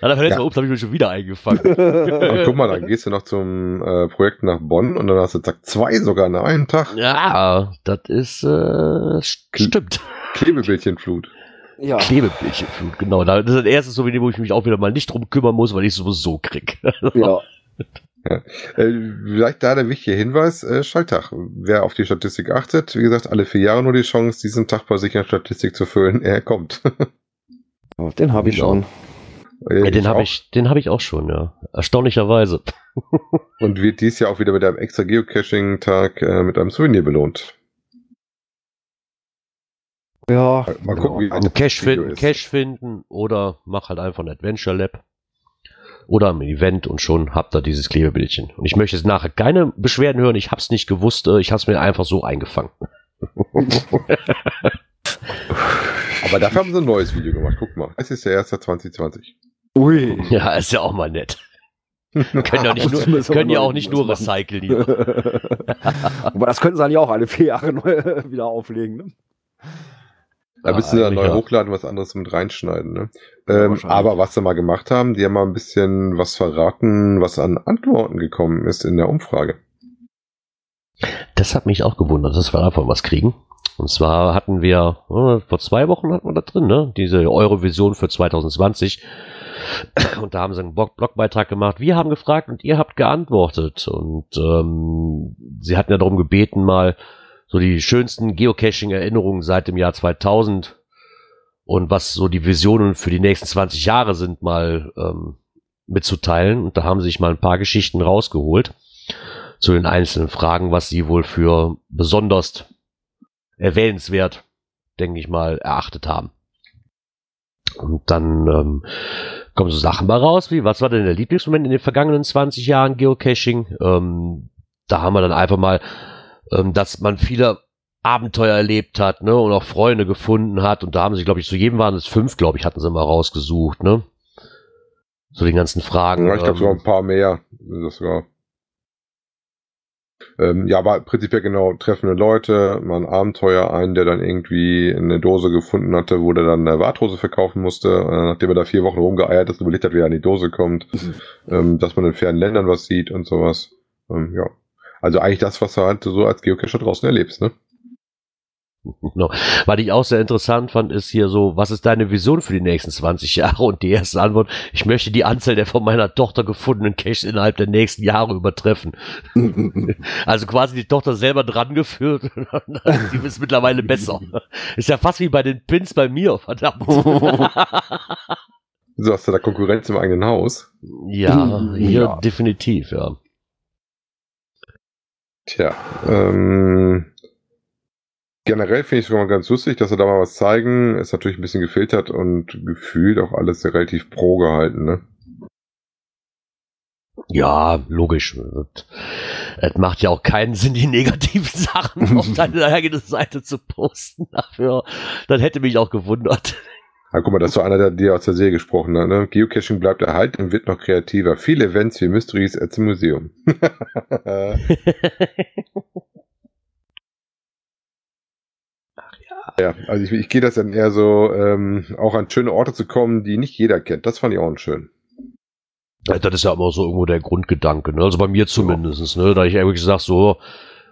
Dann hat er Ja. ups, habe ich mir schon wieder eingefangen. *laughs* Und guck mal, dann gehst du noch zum äh, Projekt nach Bonn und dann hast du zack zwei sogar an einem Tag. Ja, das ist, äh, stimmt. Klebebildchenflut. Ja. Klebebildchenflut, genau. Da- Das ist das erste Souvenir, wo ich mich auch wieder mal nicht drum kümmern muss, weil ich es sowieso krieg. *laughs* ja. Äh, vielleicht da der wichtige Hinweis, äh, Schalltag. Wer auf die Statistik achtet, wie gesagt, alle vier Jahre nur die Chance, diesen Tag bei sich in Statistik zu füllen. Er kommt. *laughs* Den habe ich Genau. schon. Ja, den habe ich, den habe ich auch schon, ja. Erstaunlicherweise. *laughs* Und wird dies Jahr auch wieder mit einem extra Geocaching-Tag äh, mit einem Souvenir belohnt. Ja. Mal gucken, wie Einen Cache Video finden. Cache finden oder mach halt einfach ein Adventure Lab oder ein Event und schon habt ihr dieses Klebebildchen. Und ich möchte jetzt nachher keine Beschwerden hören, ich hab's nicht gewusst, äh, ich hab's mir einfach so eingefangen. *laughs* Aber dafür haben sie ein neues Video gemacht. Guck mal. Es ist der erste 2020. Ui. *laughs* Ja, ist ja auch mal nett. *laughs* Können ja, nicht Das nur, können ja auch nicht nur recyceln hier. *laughs* Aber das könnten sie dann ja auch alle vier Jahre neu wieder auflegen. Ne? Da müssen sie dann neu ja. hochladen, was anderes mit reinschneiden. Ne? Ähm, aber was sie mal gemacht haben, die haben mal ein bisschen was verraten, was an Antworten gekommen ist in der Umfrage. Das hat mich auch gewundert, dass wir davon was kriegen. Und zwar hatten wir, äh, vor zwei Wochen hatten wir da drin, ne? Diese Eurovision für 2020. Und da haben sie einen Blog Blogbeitrag gemacht. Wir haben gefragt und ihr habt geantwortet. Und ähm, sie hatten ja darum gebeten, mal so die schönsten Geocaching-Erinnerungen seit dem Jahr 2000 und was so die Visionen für die nächsten 20 Jahre sind, mal ähm, mitzuteilen. Und da haben sie sich mal ein paar Geschichten rausgeholt zu den einzelnen Fragen, was sie wohl für besonders erwähnenswert, denke ich mal, erachtet haben. Und dann ähm, kommen so Sachen mal raus, wie, was war denn der Lieblingsmoment in den vergangenen 20 Jahren Geocaching? Ähm, da haben wir dann einfach mal, ähm, dass man viele Abenteuer erlebt hat, ne, und auch Freunde gefunden hat. Und da haben sie, glaube ich, zu jedem waren es fünf, glaube ich, hatten sie mal rausgesucht, ne? Zu den ganzen Fragen. Ja, ich glaube ähm, sogar ein paar mehr. Das war. Ähm, ja, aber prinzipiell genau treffende Leute, mal ein Abenteuer, einen, der dann irgendwie eine Dose gefunden hatte, wo der dann eine Warthose verkaufen musste, äh, nachdem er da vier Wochen rumgeeiert ist und überlegt hat, wie er an die Dose kommt, ähm, dass man in fernen Ländern was sieht und sowas. Ähm, ja. Also eigentlich das, was du halt so als Geocacher draußen erlebst, ne? *laughs* Genau. Was ich auch sehr interessant fand, ist hier so, was ist deine Vision für die nächsten 20 Jahre? Und die erste Antwort, ich möchte die Anzahl der von meiner Tochter gefundenen Caches innerhalb der nächsten Jahre übertreffen. *laughs* Also quasi die Tochter selber dran geführt. *laughs* die ist mittlerweile besser. Ist ja fast wie bei den Pins bei mir, verdammt. So hast du da Konkurrenz im eigenen Haus. ja, *clears throat* hier Ja. definitiv, ja. Tja, ähm, generell finde ich es mal ganz lustig, dass sie da mal was zeigen. Ist natürlich ein bisschen gefiltert und gefühlt auch alles relativ pro gehalten, ne? Ja, logisch. Es- macht ja auch keinen Sinn, die *laughs* negativen Sachen auf *laughs* deine eigene Seite zu posten. Dafür, das hätte mich auch gewundert. Ja, guck mal, das ist so einer, der dir aus der Serie gesprochen hat, ne? Geocaching bleibt erhalten und wird noch kreativer. Viele Events wie Mysteries at the Museum. *laughs* ja, also ich, ich gehe das dann eher so, ähm, auch an schöne Orte zu kommen, die nicht jeder kennt. Das fand ich auch schön. Ja, Das ist ja immer so irgendwo der Grundgedanke, ne? Also bei mir zumindest, ne? Da ich wirklich sage, so,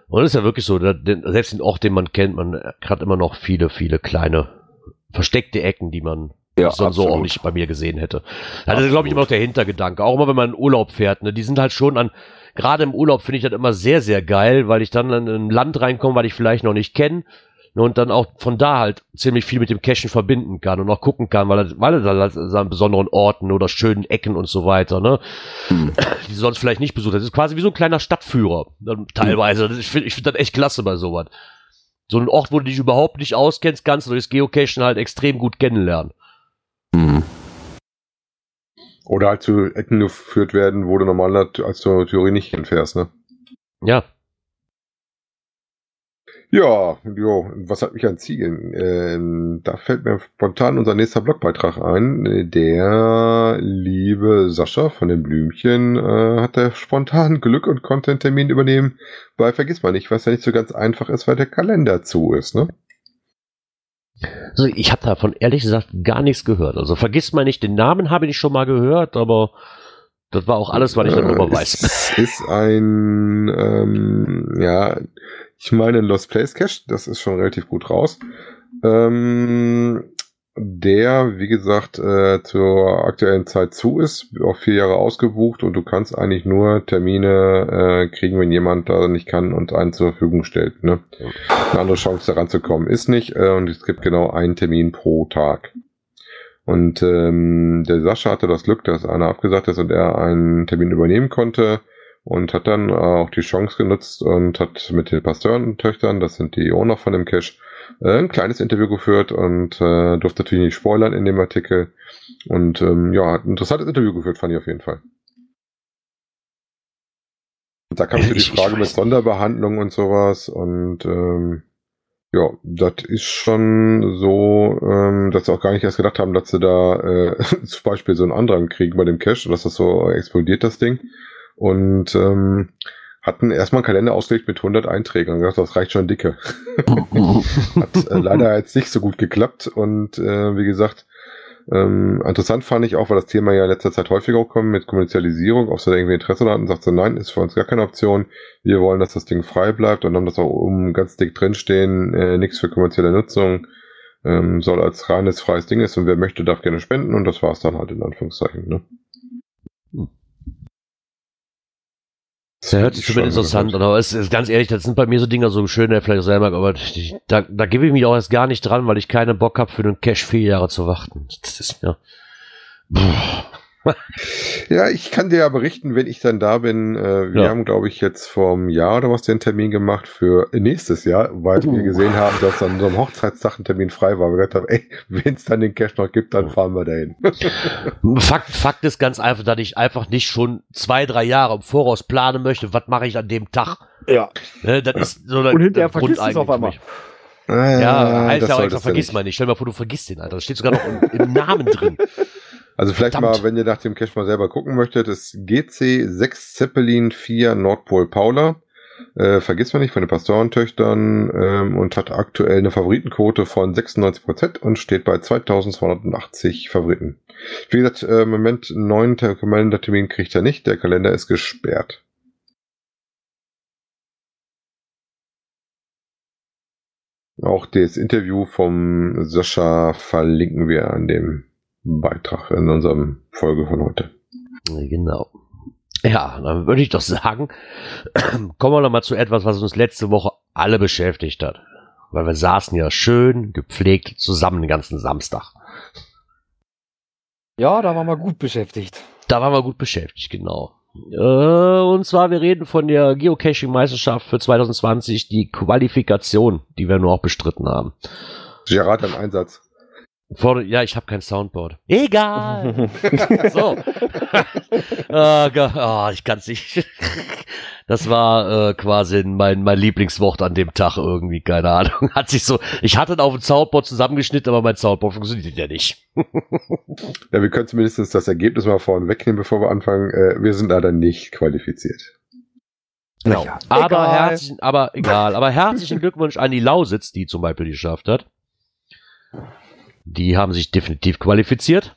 und das ist ja wirklich so, da- den, selbst den Ort, den man kennt, man hat immer noch viele, viele kleine versteckte Ecken, die man Ja, sonst so auch absolut. nicht bei mir gesehen hätte. Ja, das ist, glaube ich, immer noch der Hintergedanke. Auch immer, wenn man in Urlaub fährt, ne? Die sind halt schon an, gerade im Urlaub finde ich das immer sehr, sehr geil, weil ich dann in ein Land reinkomme, weil ich vielleicht noch nicht kenne. Und dann auch von da halt ziemlich viel mit dem Cachen verbinden kann und auch gucken kann, weil er, weil er da halt an besonderen Orten oder schönen Ecken und so weiter, ne, hm. die sonst vielleicht nicht besucht. Das ist quasi wie so ein kleiner Stadtführer, teilweise. Ich finde ich find das echt klasse bei sowas. So ein Ort, wo du dich überhaupt nicht auskennst, kannst du durchs Geocachen halt extrem gut kennenlernen. Mhm. Oder halt zu Ecken geführt werden, wo du normalerweise als Theorie nicht hinfährst, ne? Ja, ja, jo, was hat mich an Ziegen? Ähm, da fällt mir spontan unser nächster Blogbeitrag ein. Der liebe Sascha von den Blümchen äh, hat da spontan Glück und konnte einen Termin übernehmen bei Vergiss mal nicht, was ja nicht so ganz einfach ist, weil der Kalender zu ist, ne? Also ich habe davon ehrlich gesagt gar nichts gehört. Also vergiss mal nicht, den Namen habe ich schon mal gehört, aber das war auch alles, was ich darüber äh, weiß. Es ist ein, ähm, ja, ich meine Lost Place Cache, das ist schon relativ gut raus. Ähm, der, wie gesagt, äh, zur aktuellen Zeit zu ist, auf vier Jahre ausgebucht und du kannst eigentlich nur Termine äh, kriegen, wenn jemand da nicht kann und einen zur Verfügung stellt. Ne? Eine andere Chance daran zu kommen ist nicht äh, und es gibt genau einen Termin pro Tag. Und ähm, der Sascha hatte das Glück, dass einer abgesagt ist und er einen Termin übernehmen konnte und hat dann auch die Chance genutzt und hat mit den Pasteurentöchtern, das sind die Owner von dem Cache, äh, ein kleines Interview geführt und äh, durfte natürlich nicht spoilern in dem Artikel. Und ähm, ja, hat ein interessantes Interview geführt, fand ich auf jeden Fall. Und da kam so die Frage mit Sonderbehandlung und sowas und ähm, ja, das ist schon so, ähm, dass sie auch gar nicht erst gedacht haben, dass sie da äh, *laughs* zum Beispiel so einen Andrang kriegen bei dem Cache, dass das so explodiert, das Ding und ähm, hatten erstmal einen Kalender ausgelegt mit 100 Einträgen und gesagt, das reicht schon dicke. *laughs* Hat äh, leider jetzt nicht so gut geklappt und äh, wie gesagt, ähm, interessant fand ich auch, weil das Thema ja in letzter Zeit häufiger kommt mit Kommerzialisierung, ob sie da irgendwie Interesse hatten, sagt sie, nein, ist für uns gar keine Option. Wir wollen, dass das Ding frei bleibt und haben das auch um ganz dick drinstehen, äh, nichts für kommerzielle Nutzung, ähm, soll als reines freies Ding ist und wer möchte, darf gerne spenden und das war es dann halt in Anführungszeichen. Ne? Das hört sich schon interessant an, aber es ist ganz ehrlich, das sind bei mir so Dinger so schön, der vielleicht selber, aber ich, da, da gebe ich mich auch erst gar nicht dran, weil ich keinen Bock habe, für den Cash vier Jahre zu warten. Das ist mir. Ja ja, ich kann dir ja berichten, wenn ich dann da bin. Äh, wir ja. haben, glaube ich, jetzt vom Jahr oder was den Termin gemacht für nächstes Jahr, weil uh. wir gesehen haben, dass an unserem Hochzeitstag ein Termin frei war. Wir gesagt haben, ey, wenn es dann den Cash noch gibt, dann fahren wir dahin. *laughs* Fakt, Fakt ist ganz einfach, dass ich einfach nicht schon zwei, drei Jahre im Voraus planen möchte, was mache ich an dem Tag. Ja. Ne, das ist so Und hinterher vergisst es auf einmal. Ah, ja, heißt ja auch extra, vergiss mal nicht. Stell dir mal vor, du vergisst den, Alter. Das steht sogar noch im, im Namen drin. Also vielleicht Verdammt. mal, wenn ihr nach dem Cache mal selber gucken möchtet, ist GC 6 Zeppelin 4 Nordpol Paula. Äh, vergisst man nicht von den Pastorentöchtern ähm, und hat aktuell eine Favoritenquote von 96% und steht bei 2280 Favoriten. Wie gesagt, äh, im Moment einen neuen Kalendertermin kriegt er nicht, der Kalender ist gesperrt. Auch das Interview vom Sascha verlinken wir an dem Beitrag in unserem Folge von heute. Genau. Ja, dann würde ich doch sagen, *clears throat* kommen wir noch mal zu etwas, was uns letzte Woche alle beschäftigt hat. Weil wir saßen ja schön gepflegt zusammen den ganzen Samstag. Ja, da waren wir gut beschäftigt. Da waren wir gut beschäftigt, genau. Äh, und zwar, wir reden von der Geocaching-Meisterschaft für 2020, die Qualifikation, die wir nur auch bestritten haben. Gerard im Einsatz. Vor, ja, ich habe kein Soundboard. Egal. *laughs* so. *laughs* oh, oh, ich kann's nicht. das war äh, quasi mein, mein Lieblingswort an dem Tag irgendwie, keine Ahnung. Hat sich so, ich hatte auf dem Soundboard zusammengeschnitzt, aber mein Soundboard funktioniert ja nicht. ja, wir können zumindest das Ergebnis mal vorne wegnehmen, bevor wir anfangen. Äh, wir sind leider nicht qualifiziert. Genau. Ja, aber herzlichen, aber egal. Aber herzlichen Glückwunsch an die Lausitz, die zum Beispiel geschafft hat. Die haben sich definitiv qualifiziert.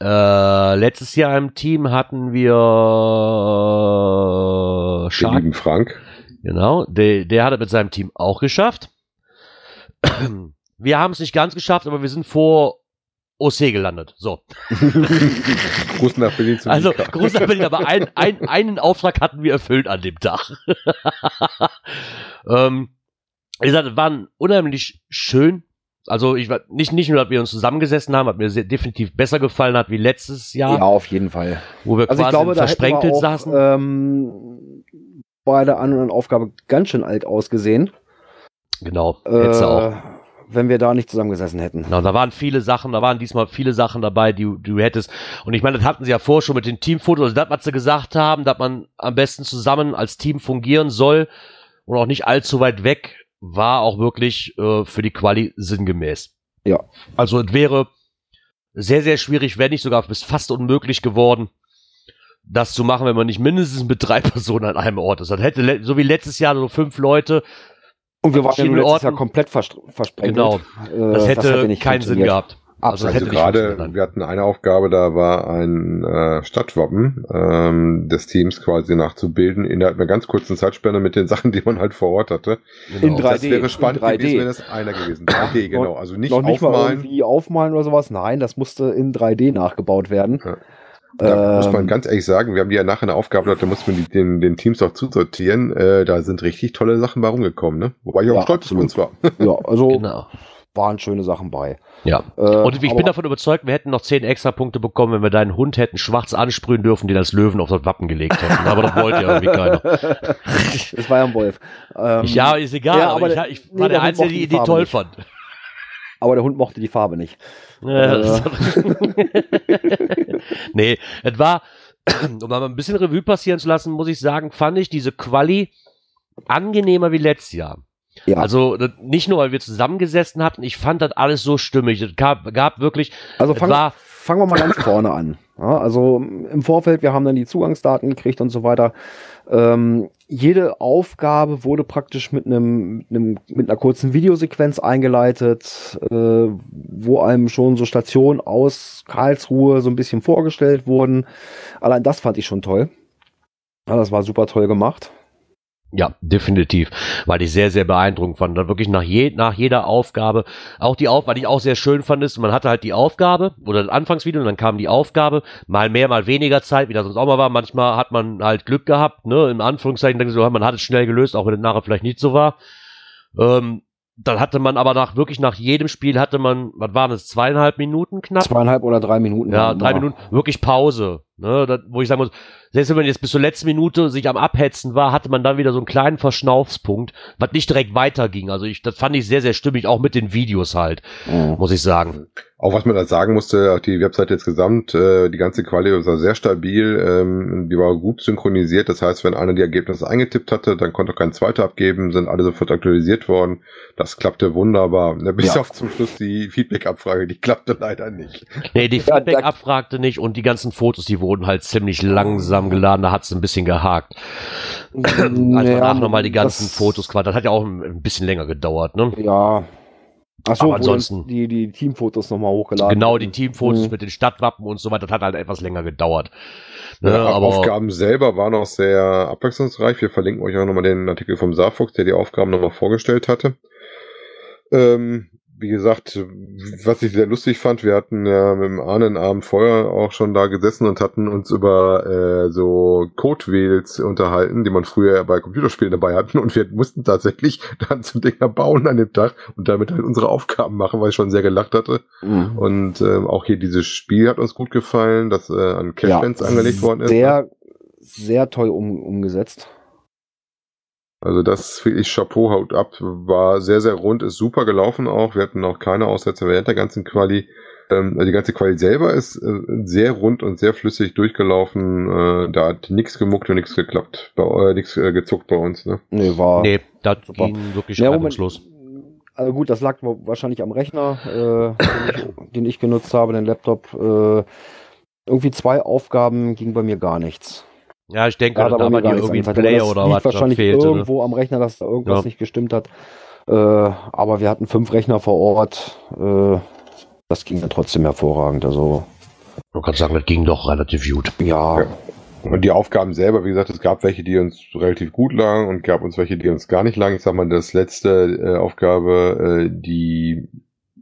Äh, letztes Jahr im Team hatten wir äh, Shark. Den Frank. Genau, der, der hat es mit seinem Team auch geschafft. Wir haben es nicht ganz geschafft, aber wir sind vor OC gelandet. So. *laughs* Gruß nach Berlin zum Also, Gruß nach Berlin, aber ein, ein, einen Auftrag hatten wir erfüllt an dem Tag. *laughs* ähm, wie gesagt, waren unheimlich schön. Also ich war nicht, nicht nur, dass wir uns zusammengesessen haben, hat mir sehr, definitiv besser gefallen hat wie letztes Jahr, Ja, auf jeden Fall. wo wir Also quasi glaube, versprenkelt auch, saßen. ähm, bei der anderen Aufgabe ganz schön alt ausgesehen, genau, äh, hättest du auch. wenn wir da nicht zusammengesessen hätten. Genau, da waren viele Sachen, da waren diesmal viele Sachen dabei, die, die du hättest. Und ich meine, das hatten sie ja vorher schon mit den Teamfotos, also das, was sie gesagt haben, dass man am besten zusammen als Team fungieren soll und auch nicht allzu weit weg, war auch wirklich äh, für die Quali sinngemäß. Ja. Also es wäre sehr, sehr schwierig, wenn nicht sogar bis fast unmöglich geworden, das zu machen, wenn man nicht mindestens mit drei *laughs* Personen an einem Ort ist. Das hätte, so wie letztes Jahr, so fünf Leute, Und wir waren ja letztes Jahr Orten. komplett vers versprengelt. genau, Äh, das hätte nicht keinen Sinn gehabt. Absolut. hätte Also funktioniert gerade, wir hatten eine Aufgabe, da war ein äh, Stadtwappen ähm, des Teams quasi nachzubilden innerhalb einer ganz kurzen Zeitspanne mit den Sachen, die man halt vor Ort hatte. In Genau. 3D, das wäre spannend in 3D. gewesen, wenn das einer gewesen wäre. *coughs* 3D, genau. Also nicht, noch nicht mal aufmalen. irgendwie aufmalen oder sowas. Nein, das musste in 3D nachgebaut werden. Ja. Da muss man Ähm, ganz ehrlich sagen, wir haben die ja nachher eine Aufgabe gehabt, da muss man die, den, den Teams auch zusortieren. Äh, da sind richtig tolle Sachen bei rumgekommen, ne? Wobei ich auch Ja, stolz auf absolut. uns war. Ja, also Genau. Waren schöne Sachen bei. Ja. Äh, Und ich bin davon überzeugt, wir hätten noch 10 extra Punkte bekommen, wenn wir deinen Hund hätten schwarz ansprühen dürfen, den als Löwen auf das Wappen gelegt hätten. Aber das wollte ja irgendwie keiner. *laughs* das war ja ein Wolf. Ähm, ja, ist egal, ja, aber, aber ich, der- ich nee, war der der Einzige, mochte die Farbe toll nicht. fand. Aber der Hund mochte die Farbe nicht. Ja, das- *laughs* nee, es war, *clears throat* um mal ein bisschen Revue passieren zu lassen, muss ich sagen, fand ich diese Quali angenehmer wie letztes Jahr. Ja. Also das- nicht nur, weil wir zusammengesessen hatten, ich fand das alles so stimmig. Es gab, gab wirklich, Also fang, war, fangen wir mal ganz vorne an. Ja, also im Vorfeld, wir haben dann die Zugangsdaten gekriegt und so weiter. Ähm, jede Aufgabe wurde praktisch mit einem, mit einem mit einer kurzen Videosequenz eingeleitet, äh, wo einem schon so Stationen aus Karlsruhe so ein bisschen vorgestellt wurden. Allein das fand ich schon toll. Ja, das war super toll gemacht. Ja, definitiv, weil ich sehr, sehr beeindruckend fand. Dann wirklich nach, je, nach jeder Aufgabe, auch die Aufgabe, was ich auch sehr schön fand, ist, man hatte halt die Aufgabe oder das Anfangsvideo und dann kam die Aufgabe, mal mehr, mal weniger Zeit, wie das sonst auch mal war. Manchmal hat man halt Glück gehabt, ne, in Anführungszeichen, denke ich so, man hat es schnell gelöst, auch wenn es nachher vielleicht nicht so war. Ähm, dann hatte man aber nach, wirklich nach jedem Spiel hatte man, was waren es, zweieinhalb Minuten knapp? Zweieinhalb oder drei Minuten. Ja, drei. Minuten, wirklich Pause. Ne, das, wo ich sagen muss, selbst wenn man jetzt bis zur letzten Minute sich am Abhetzen war, hatte man dann wieder so einen kleinen Verschnaufspunkt, was nicht direkt weiterging. Also ich, das fand ich sehr, sehr stimmig, auch mit den Videos halt, Mhm. muss ich sagen. Auch was man da sagen musste, auch die Webseite insgesamt, äh, die ganze Quali war sehr stabil, ähm, die war gut synchronisiert. Das heißt, wenn einer die Ergebnisse eingetippt hatte, dann konnte auch kein zweiter abgeben, sind alle sofort aktualisiert worden. Das klappte wunderbar. Ne, Bis Ja. auf zum Schluss die Feedback-Abfrage, die klappte leider nicht. Nee, die Ja, Feedback da- abfragte nicht und die ganzen Fotos, die wurden halt ziemlich langsam geladen, da hat es ein bisschen gehakt. Als Naja, danach nochmal die ganzen das- Fotos quasi, das hat ja auch ein, bisschen länger gedauert, ne? Ja. Achso, Aber ansonsten- die, die Teamfotos nochmal hochgeladen Genau, die wurden. Teamfotos Mhm. mit den Stadtwappen und so weiter, das hat halt etwas länger gedauert. Ne, Ja, aber Aufgaben selber waren auch sehr abwechslungsreich. Wir verlinken euch auch nochmal den Artikel vom Saarfuchs, der die Aufgaben nochmal vorgestellt hatte. Ähm, wie gesagt, was ich sehr lustig fand, wir hatten ja mit dem Ahnenabend vorher auch schon da gesessen und hatten uns über äh, so Code-Wheels unterhalten, die man früher bei Computerspielen dabei hatten und wir mussten tatsächlich *laughs* dann so Dinger bauen an dem Tag und damit halt unsere Aufgaben machen, weil ich schon sehr gelacht hatte. Mhm. Und ähm, auch hier dieses Spiel hat uns gut gefallen, das äh, an Cashlands angelegt worden ist. ne? Sehr, sehr toll um, umgesetzt. Also das wirklich Chapeau haut ab, war sehr, sehr rund, ist super gelaufen auch. Wir hatten auch keine Aussätze während der ganzen Quali. Ähm, also die ganze Quali selber ist äh, sehr rund und sehr flüssig durchgelaufen. Äh, da hat nichts gemuckt und nichts geklappt, bei, äh, nichts äh, gezuckt bei uns. Ne? Nee, war. nee, Super. ging wirklich Ja, reibungslos. Also gut, das lag wa- wahrscheinlich am Rechner, äh, den, ich, den ich genutzt habe, den Laptop. Äh, irgendwie zwei Aufgaben ging bei mir gar nichts. Ja, ich denke, da war nichts irgendwie ein angezeigt. Player das oder liegt was da wahrscheinlich fehlte. Ne? irgendwo am Rechner, dass da irgendwas Ja. nicht gestimmt hat. Äh, aber wir hatten fünf Rechner vor Ort. Äh, das ging dann trotzdem hervorragend. Also Man kann sagen, das ging doch relativ gut. ja, Ja. Und die Aufgaben selber, wie gesagt, es gab welche, die uns relativ gut lagen und gab uns welche, die uns gar nicht lagen. Ich sag mal, das letzte äh, Aufgabe, äh, die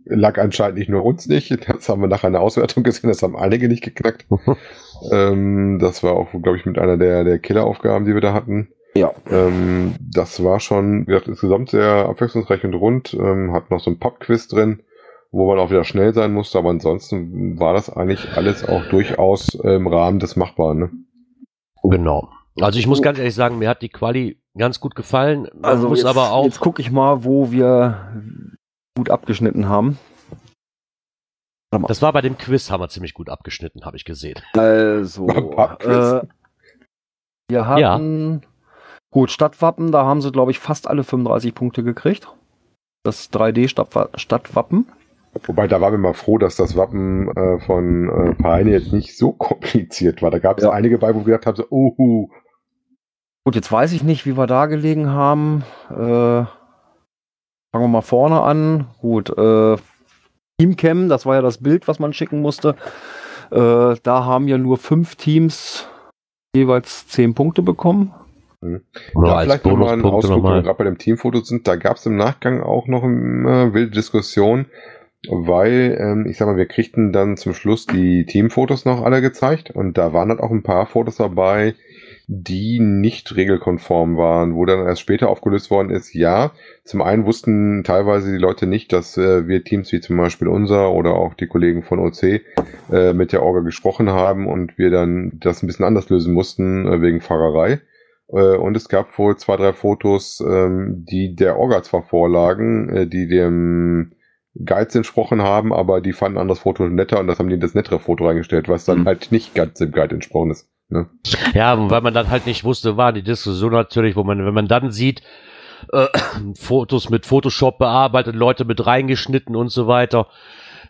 lag anscheinend nicht nur uns nicht. Das haben wir nach einer Auswertung gesehen, das haben einige nicht geknackt. *laughs* ähm, das war auch, glaube ich, mit einer der, der Killeraufgaben, die wir da hatten. Ja. Ähm, das war schon, wie gesagt, insgesamt sehr abwechslungsreich und rund. Ähm, hat noch so ein Pop-Quiz drin, wo man auch wieder schnell sein musste, aber ansonsten war das eigentlich alles auch durchaus im Rahmen des Machbaren. Ne? Genau. Also ich muss ganz ehrlich sagen, mir hat die Quali ganz gut gefallen. Man Also muss jetzt, aber auch. jetzt gucke ich mal, wo wir gut abgeschnitten haben. Das war bei dem Quiz, haben wir ziemlich gut abgeschnitten, habe ich gesehen. Also, äh, wir hatten gut Stadtwappen, da haben sie, glaube ich, fast alle 35 Punkte gekriegt. Das 3D-Stadtwappen. Wobei, da waren wir mal froh, dass das Wappen äh, von äh, Peine jetzt nicht so *laughs* kompliziert war. Da gab es Ja. einige bei, wo wir gedacht haben, so, uhu, Gut, jetzt weiß ich nicht, wie wir da gelegen haben. Äh, fangen wir mal vorne an. Gut, äh, Teamcam, das war ja das Bild, was man schicken musste. Äh, da haben ja nur fünf Teams jeweils zehn Punkte bekommen. Oder Da als vielleicht nochmal ein Bonuspunkte Ausflug, wenn wir gerade bei dem Teamfoto sind. Da gab es im Nachgang auch noch eine wilde Diskussion, weil, ähm, ich sag mal, wir kriegten dann zum Schluss die Teamfotos noch alle gezeigt und da waren dann auch ein paar Fotos dabei, die nicht regelkonform waren, wo dann erst später aufgelöst worden ist, ja, zum einen wussten teilweise die Leute nicht, dass äh, wir Teams wie zum Beispiel unser oder auch die Kollegen von OC äh, mit der Orga gesprochen haben und wir dann das ein bisschen anders lösen mussten äh, wegen Fahrerei. Äh, und es gab wohl zwei, drei Fotos, ähm, die der Orga zwar vorlagen, äh, die dem Guides entsprochen haben, aber die fanden ein anderes Foto netter und das haben die in das nettere Foto reingestellt, was dann Mhm. halt nicht ganz dem Guide entsprochen ist. Ne? Ja, weil man dann halt nicht wusste, war die Diskussion natürlich, wo man, wenn man dann sieht, äh, *clears throat* Fotos mit Photoshop bearbeitet, Leute mit reingeschnitten und so weiter,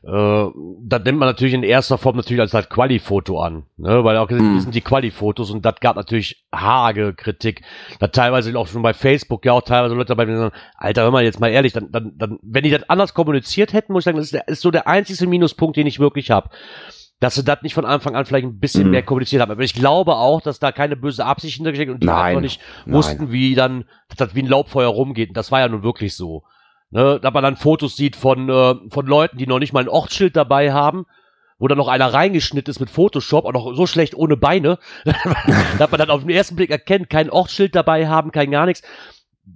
äh, dann nimmt man natürlich in erster Form natürlich als halt Quali-Foto an, ne? weil auch Mhm. sind die Quali-Fotos und das gab natürlich haarige Kritik. Da teilweise auch schon bei Facebook ja auch teilweise Leute dabei, sagen, Alter, wenn man jetzt mal ehrlich, dann, dann, dann, wenn die das anders kommuniziert hätten, muss ich sagen, das ist, der, ist so der einzige Minuspunkt, den ich wirklich habe. Dass sie das nicht von Anfang an vielleicht ein bisschen Mhm. mehr kommuniziert haben. Aber ich glaube auch, dass da keine böse Absicht hintergesteckt und die Nein. einfach nicht Nein. wussten, wie dann, dass das wie ein Laubfeuer rumgeht. Und das war ja nun wirklich so. Ne, da man dann Fotos sieht von, äh, von Leuten, die noch nicht mal ein Ortsschild dabei haben, wo dann noch einer reingeschnitten ist mit Photoshop, auch noch so schlecht ohne Beine, *laughs* dass man dann auf den ersten Blick erkennt, kein Ortsschild dabei haben, kein gar nichts,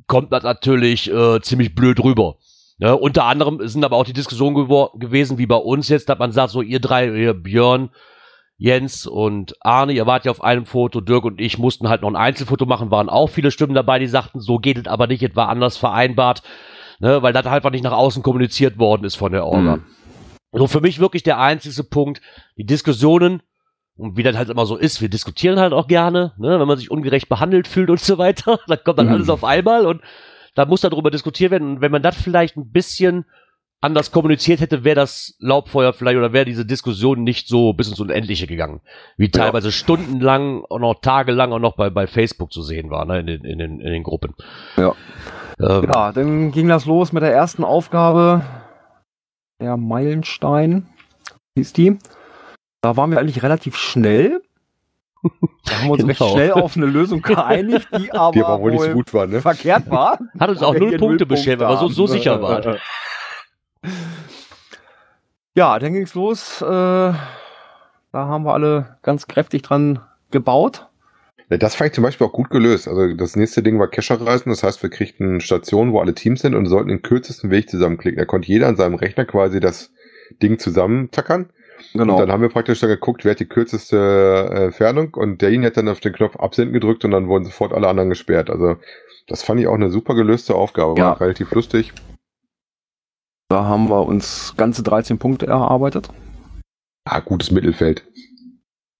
kommt das natürlich äh, ziemlich blöd rüber. Ne, unter anderem sind aber auch die Diskussionen gewor- gewesen, wie bei uns jetzt, dass man sagt, so ihr drei, ihr Björn, Jens und Arne, ihr wart ja auf einem Foto, Dirk und ich mussten halt noch ein Einzelfoto machen, waren auch viele Stimmen dabei, die sagten, so geht es aber nicht, es war anders vereinbart, ne, weil das halt einfach nicht nach außen kommuniziert worden ist von der Orga. Mhm. So für mich wirklich der einzige Punkt, die Diskussionen, und wie das halt immer so ist, wir diskutieren halt auch gerne, ne, wenn man sich ungerecht behandelt fühlt und so weiter, *laughs* dann kommt dann Mhm. alles auf einmal und da muss darüber diskutiert werden. Und wenn man das vielleicht ein bisschen anders kommuniziert hätte, wäre das Laubfeuer vielleicht oder wäre diese Diskussion nicht so bis ins Unendliche gegangen. Wie teilweise stundenlang und noch tagelang auch noch bei, bei Facebook zu sehen war, ne, in den, in den, in den Gruppen. Ja. Ähm, Ja, dann ging das los mit der ersten Aufgabe. Der Meilenstein hieß die. Da waren wir eigentlich relativ schnell. Da haben wir uns recht Genau. schnell auf eine Lösung geeinigt, die *laughs* aber, Die aber wohl nicht so gut war, ne? verkehrt war. Hat uns auch null Punkte beschert, weil wir so, so haben. sicher waren. *laughs* Ja, dann ging's los. Äh, da haben wir alle ganz kräftig dran gebaut. Das fand ich zum Beispiel auch gut gelöst. Also das nächste Ding war Kescher-Reisen. Das heißt, wir kriegten Stationen, wo alle Teams sind und sollten den kürzesten Weg zusammenklicken. Da konnte jeder an seinem Rechner quasi das Ding zusammentackern. Genau. Und dann haben wir praktisch dann geguckt, wer hat die kürzeste äh, Entfernung und derjenige hat dann auf den Knopf Absenden gedrückt und dann wurden sofort alle anderen gesperrt. Also das fand ich auch eine super gelöste Aufgabe. War Ja. relativ lustig. Da haben wir uns ganze 13 Punkte erarbeitet. Ah, gutes Mittelfeld.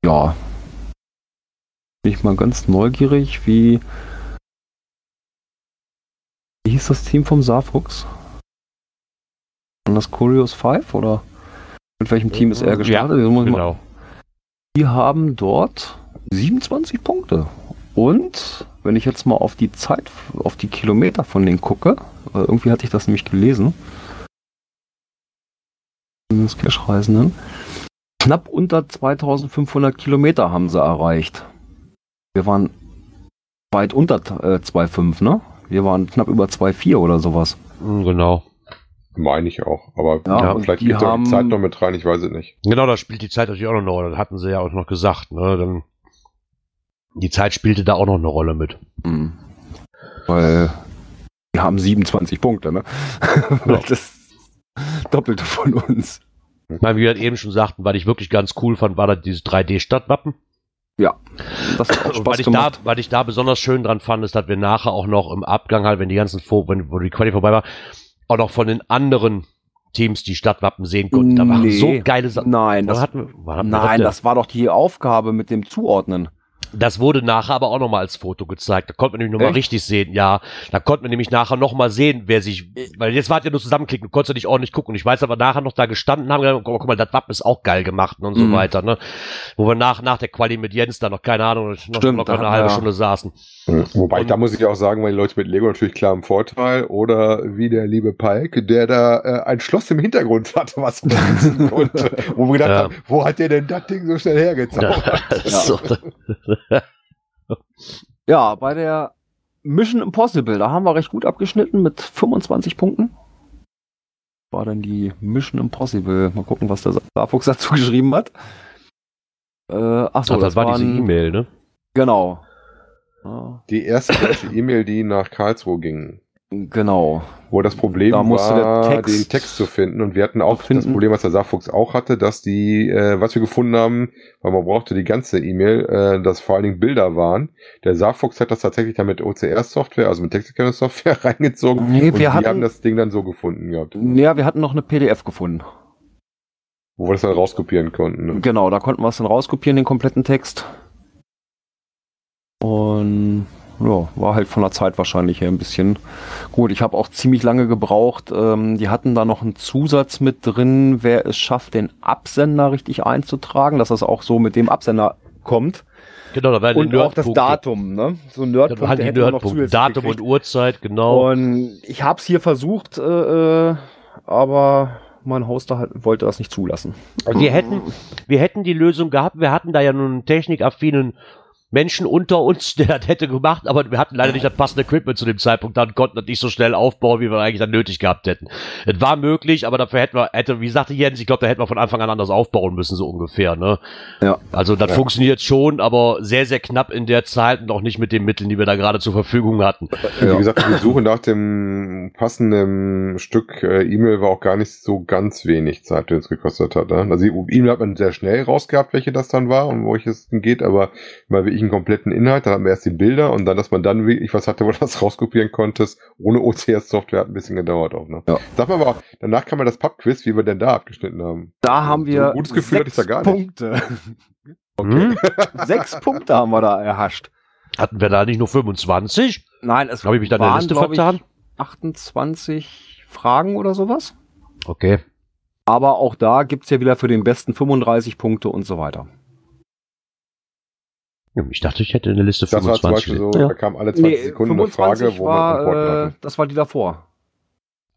Ja. Bin ich mal ganz neugierig, wie. Wie hieß das Team vom Saarfuchs? Und das Curious 5 oder mit welchem Team ist er gestartet? Das muss ich mal- Genau. Die haben dort 27 Punkte. Und wenn ich jetzt mal auf die Zeit, auf die Kilometer von denen gucke, äh, irgendwie hatte ich das nämlich gelesen. des Cash-Reisenden. Knapp unter 2500 Kilometer haben sie erreicht. Wir waren weit unter äh, 2,5, ne? Wir waren knapp über 2,4 oder sowas. Genau. Meine ich auch. Aber Ja, vielleicht die geht da haben- die Zeit noch mit rein, ich weiß es nicht. Genau, da spielt die Zeit natürlich auch noch eine Rolle. Das hatten sie ja auch noch gesagt. Ne? Dann Die Zeit spielte da auch noch eine Rolle mit. Mhm. Weil wir haben 27 Punkte, ne? *laughs* Ja. Das Doppelte von uns. Ich meine, wie wir eben schon sagten, was ich wirklich ganz cool fand, war da dieses 3D-Stadtwappen. Ja. Das hat auch Und Spaß was ich, da, was ich da besonders schön dran fand, ist, dass wir nachher auch noch im Abgang halt, wenn die ganzen, Vor wenn, wo die Quali vorbei war, auch noch von den anderen Teams die Stadtwappen sehen konnten. Da waren Nee. so geile Sachen. Nein, das, hatten wir- hatten nein, das war doch die Aufgabe mit dem Zuordnen. Das wurde nachher aber auch nochmal als Foto gezeigt. Da konnte man nämlich nochmal richtig sehen. Ja, da konnte man nämlich nachher nochmal sehen, wer sich, weil jetzt war ja nur zusammenklicken, du konntest ja nicht ordentlich gucken. Und ich weiß aber nachher noch da gestanden haben, gedacht, guck mal, das Wappen ist auch geil gemacht und so Mhm. weiter, ne? Wo wir nach, nach der Quali mit Jens da noch, keine Ahnung, noch, Stimmt, noch da eine halbe wir- Stunde saßen. Wobei, Und- da muss ich auch sagen, weil die Leute mit Lego natürlich klar im Vorteil oder wie der liebe Palk, der da äh, ein Schloss im Hintergrund hatte, was konnte. *laughs* Wo wir gedacht Ja. haben, wo hat der denn das Ding so schnell hergezaubert? *laughs* so. *laughs* Ja, bei der Mission Impossible, da haben wir recht gut abgeschnitten mit 25 Punkten. War dann die Mission Impossible. Mal gucken, was der Starfuchs dazu geschrieben hat. Äh, ach so, Ach, das, war diese E-Mail, ne? Genau. Die erste deutsche *laughs* E-Mail, die nach Karlsruhe ging. Genau. Wo das Problem Da war, Text den Text zu finden. Und wir hatten auch finden. das Problem, was der Saarfuchs auch hatte, dass die, äh, was wir gefunden haben, weil man brauchte die ganze E-Mail, äh, dass vor allen Dingen Bilder waren. Der Saarfuchs hat das tatsächlich dann mit OCR-Software, also mit Texterkennungssoftware *laughs* reingezogen. Nee, und wir wir hatten- haben das Ding dann so gefunden gehabt, Ja, wir hatten noch eine PDF gefunden. wo wir das dann rauskopieren konnten. Ne? Genau, da konnten wir es dann rauskopieren, den kompletten Text. Und ja, war halt von der Zeit wahrscheinlich her ein bisschen gut. Ich habe auch ziemlich lange gebraucht. Ähm, die hatten da noch einen Zusatz mit drin, wer es schafft, den Absender richtig einzutragen, dass das auch so mit dem Absender kommt. Genau, da waren Und die auch das. Datum, ne? So Da waren Nerdpunkte die hätten wir noch Nerdpunkte. zusätzlich Datum gekriegt. und Uhrzeit, genau. Und ich habe es hier versucht, äh, äh, aber mein Hoster halt, wollte das nicht zulassen. Wir hätten, wir hätten die Lösung gehabt. Wir hatten da ja nun einen technikaffinen Menschen unter uns, *laughs* der das hätte gemacht, aber wir hatten leider nicht das passende Equipment zu dem Zeitpunkt dann konnten das nicht so schnell aufbauen, wie wir eigentlich dann nötig gehabt hätten. Es war möglich, aber dafür hätten wir, hätte, wie sagte Jens, ich glaube, da hätten wir von Anfang an anders aufbauen müssen, so ungefähr, ne? Ja. Also das Ja. funktioniert schon, aber sehr, sehr knapp in der Zeit und auch nicht mit den Mitteln, die wir da gerade zur Verfügung hatten. Ja. Wie gesagt, die Suche nach dem passenden Stück äh, E-Mail war auch gar nicht so ganz wenig Zeit, die es gekostet hat. Ne? Also E-Mail hat man sehr schnell rausgehabt, welche das dann war und wo ich es geht, aber mal wirklich einen kompletten Inhalt, dann hatten wir erst die Bilder und dann, dass man dann wirklich was hatte, wo du das rauskopieren konntest, ohne OCS-Software hat ein bisschen gedauert auch. Ne? Ja. Sag mal aber, danach kam ja das Pub-Quiz, wie wir denn da abgeschnitten haben. Da haben So wir ein gutes Gefühl hatte ich sechs da gar nicht. Punkte. *laughs* Hm? sechs Punkte haben wir da erhascht. Hatten wir da nicht nur 25? Nein, es Habe ich mich da in der waren, Liste vertan? 28 Fragen oder sowas. Okay. Aber auch da gibt's ja wieder für den besten 35 Punkte und so weiter. Ja, Ich dachte, ich hätte eine Liste Das war 25. zum Beispiel so, ja. da kam alle 20 Sekunden eine Frage, wo man Antworten war, äh, hatte. das war die davor.